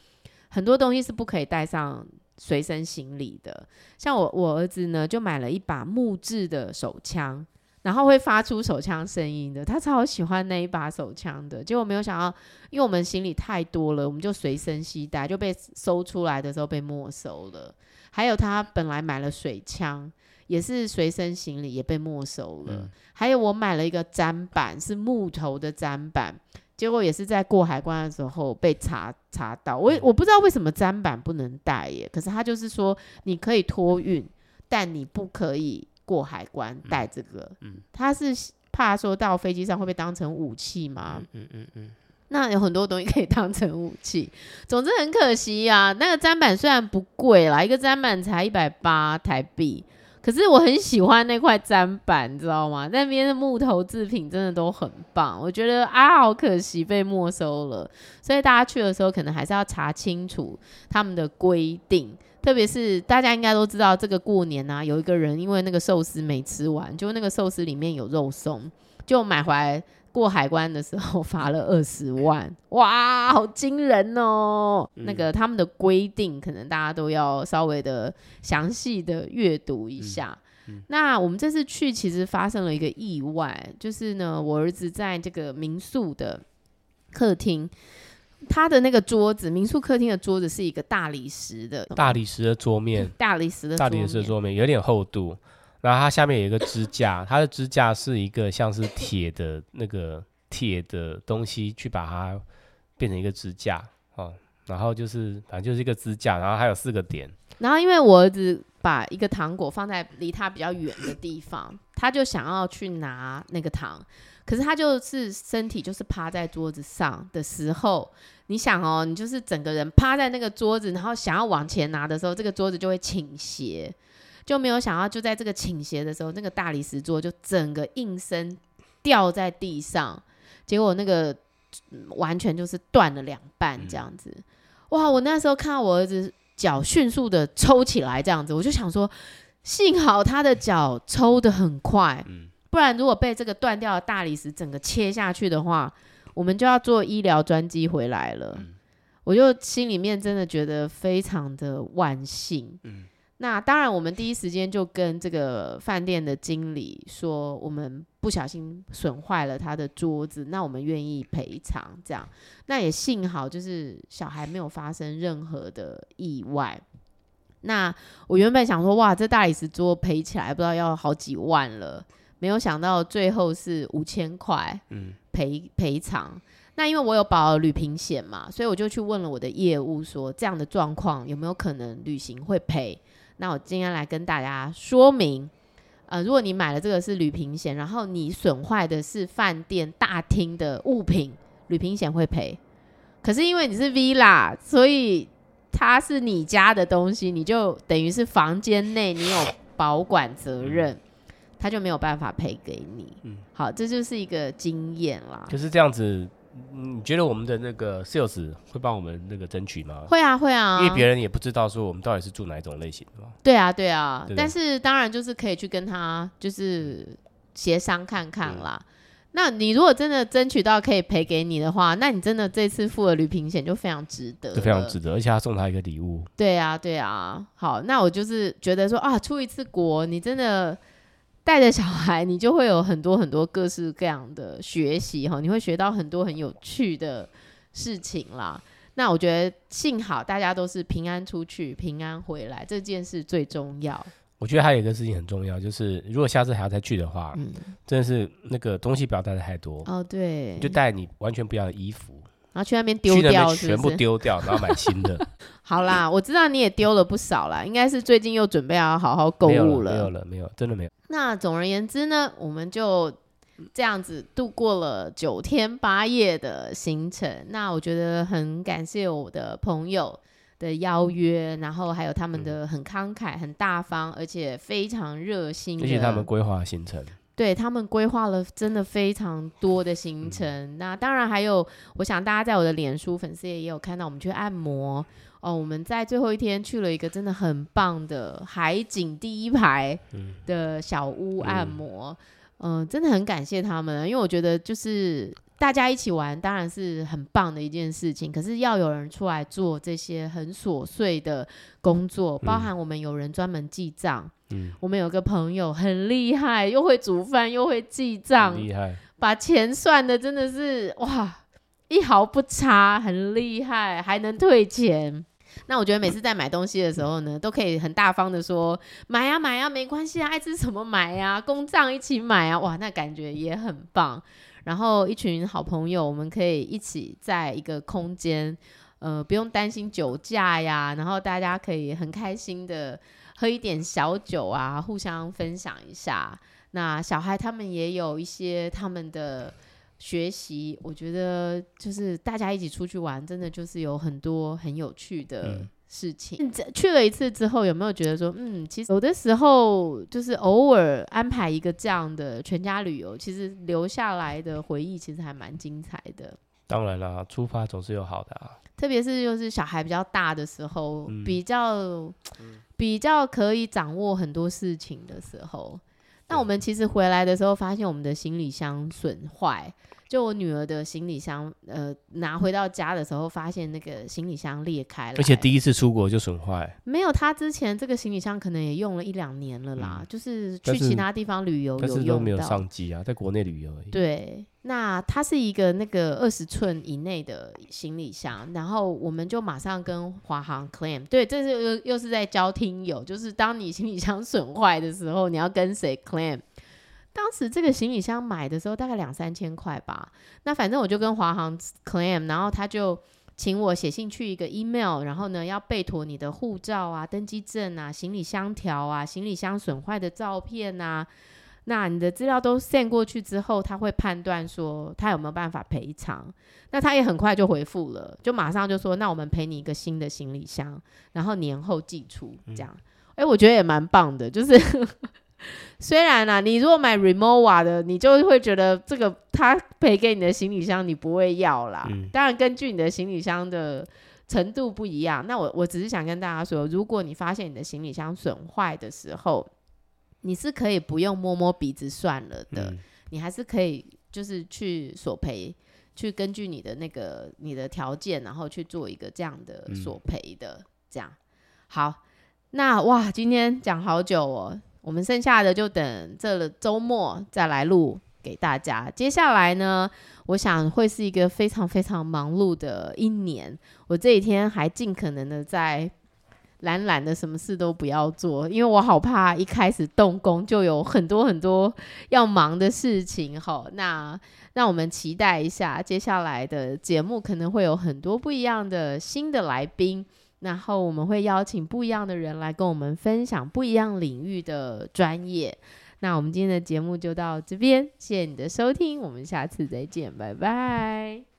很多东西是不可以带上随身行李的，像我我儿子呢就买了一把木质的手枪。然后会发出手枪声音的，他超喜欢那一把手枪的。结果没有想到，因为我们行李太多了，我们就随身携带，就被搜出来的时候被没收了。还有他本来买了水枪，也是随身行李也被没收了。嗯、还有我买了一个砧板，是木头的砧板，结果也是在过海关的时候被查查到。我我不知道为什么砧板不能带耶，可是他就是说你可以托运，但你不可以。过海关带这个，他是怕说到飞机上会被当成武器吗？嗯嗯嗯，那有很多东西可以当成武器，总之很可惜呀、啊。那个砧板虽然不贵啦，一个砧板才一百八台币，可是我很喜欢那块砧板，你知道吗？那边的木头制品真的都很棒，我觉得啊，好可惜被没收了。所以大家去的时候，可能还是要查清楚他们的规定。特别是大家应该都知道，这个过年啊，有一个人因为那个寿司没吃完，就那个寿司里面有肉松，就买回来过海关的时候 罚了二十万，哇，好惊人哦！嗯、那个他们的规定，可能大家都要稍微的详细的阅读一下。那我们这次去其实发生了一个意外，就是呢，我儿子在这个民宿的客厅。他的那个桌子，民宿客厅的桌子是一个大理石的，大理石的桌面，大理石的大理石的桌面有点厚度，然后它下面有一个支架，它的支架是一个像是铁的那个铁的东西去把它变成一个支架哦，然后就是反正就是一个支架，然后还有四个点，然后因为我儿子把一个糖果放在离他比较远的地方，他就想要去拿那个糖。可是他就是身体就是趴在桌子上的时候，你想哦，你就是整个人趴在那个桌子，然后想要往前拿的时候，这个桌子就会倾斜，就没有想到就在这个倾斜的时候，那个大理石桌就整个应声掉在地上，结果那个完全就是断了两半这样子。哇！我那时候看到我儿子脚迅速的抽起来这样子，我就想说，幸好他的脚抽得很快。不然，如果被这个断掉的大理石整个切下去的话，我们就要坐医疗专机回来了。嗯、我就心里面真的觉得非常的万幸。嗯、那当然，我们第一时间就跟这个饭店的经理说，我们不小心损坏了他的桌子，那我们愿意赔偿。这样，那也幸好就是小孩没有发生任何的意外。那我原本想说，哇，这大理石桌赔起来不知道要好几万了。没有想到最后是五千块赔赔偿。那因为我有保旅平险嘛，所以我就去问了我的业务说，这样的状况有没有可能旅行会赔？那我今天来跟大家说明，呃，如果你买了这个是旅平险，然后你损坏的是饭店大厅的物品，旅平险会赔。可是因为你是 villa，所以它是你家的东西，你就等于是房间内你有保管责任，他就没有办法赔给你。嗯，好，这就是一个经验啦。就是这样子。你觉得我们的那个 sales 会帮我们那个争取吗？会啊，会啊，因为别人也不知道说我们到底是住哪一种类型的嘛。对啊，对啊，对对，但是当然就是可以去跟他就是协商看看啦。那你如果真的争取到可以赔给你的话，那你真的这次付了旅平险就非常值得，就非常值得，而且他送他一个礼物。对啊，对啊。好，那我就是觉得说啊，出一次国，你真的。带着小孩，你就会有很多很多各式各样的学习哈，你会学到很多很有趣的事情啦。那我觉得幸好大家都是平安出去，平安回来，这件事最重要。我觉得还有一个事情很重要，就是如果下次还要再去的话，嗯，真的是那个东西不要带的太多哦。对，就带你完全不要的衣服。然后去那边丢掉，全部丢掉，然后买新的。好啦，我知道你也丢了不少啦，应该是最近又准备要好好购物了。没有了，没有，真的没有。那总而言之呢，我们就这样子度过了九天八夜的行程。那我觉得很感谢我的朋友的邀约，然后还有他们的很慷慨、很大方，而且非常热心，谢谢他们规划行程。对，他们规划了真的非常多的行程，嗯、那当然还有，我想大家在我的脸书粉丝也有看到我们去按摩。哦。我们在最后一天去了一个真的很棒的海景第一排的小屋按摩，嗯，真的很感谢他们，因为我觉得就是大家一起玩当然是很棒的一件事情，可是要有人出来做这些很琐碎的工作，包含我们有人专门记账。嗯，我们有个朋友很厉害，又会煮饭又会记账，厉害，把钱算的真的是哇，一毫不差，很厉害，还能退钱。那我觉得每次在买东西的时候呢，都可以很大方的说买呀买呀，没关系啊，爱吃什么买呀，公账一起买啊，哇，那感觉也很棒。然后一群好朋友，我们可以一起在一个空间，呃，不用担心酒驾呀，然后大家可以很开心的。喝一点小酒啊，互相分享一下。那小孩他们也有一些他们的学习，我觉得就是大家一起出去玩，真的就是有很多很有趣的事情。嗯、去了一次之后，有没有觉得说，嗯，其实有的时候就是偶尔安排一个这样的全家旅游，其实留下来的回忆其实还蛮精彩的。当然啦，出发总是有好的啊。特别是就是小孩比较大的时候，嗯、比较。嗯比较可以掌握很多事情的时候，那我们其实回来的时候，发现我们的行李箱损坏。就我女儿的行李箱，呃，拿回到家的时候，发现那个行李箱裂开了，而且第一次出国就损坏。没有，她之前这个行李箱可能也用了一两年了啦，嗯、就是去其他地方旅游有用到，但是都没有上机啊，在国内旅游而已。对，那它是一个那个二十寸以内的行李箱，然后我们就马上跟华航 claim。对，这是又又是在教听友，就是当你行李箱 损坏的时候，你要跟谁 claim？当时这个行李箱买的时候大概两三千块吧，那反正我就跟华航 claim，然后他就请我写信去一个 email，然后呢要备妥你的护照啊、登机证啊、行李箱条啊、行李箱损坏的照片啊，那你的资料都 send 过去之后，他会判断说他有没有办法赔偿。那他也很快就回复了，就马上就说那我们赔你一个新的行李箱，然后年后寄出这样。哎、嗯，我觉得也蛮棒的，就是。虽然啊，你如果买 Remova 的，你就会觉得这个他赔给你的行李箱你不会要啦。嗯、当然，根据你的行李箱的程度不一样。那我我只是想跟大家说，如果你发现你的行李箱损坏的时候，你是可以不用摸摸鼻子算了的，嗯、你还是可以就是去索赔，去根据你的那个你的条件，然后去做一个这样的索赔的。嗯、这样好，那哇，今天讲好久哦。我们剩下的就等这了周末再来录给大家。接下来呢，我想会是一个非常非常忙碌的一年。我这几天还尽可能的在懒懒的，什么事都不要做，因为我好怕一开始动工就有很多很多要忙的事情。好，那让我们期待一下接下来的节目，可能会有很多不一样的新的来宾。然后我们会邀请不一样的人来跟我们分享不一样领域的专业。那我们今天的节目就到这边，谢谢你的收听，我们下次再见，拜拜。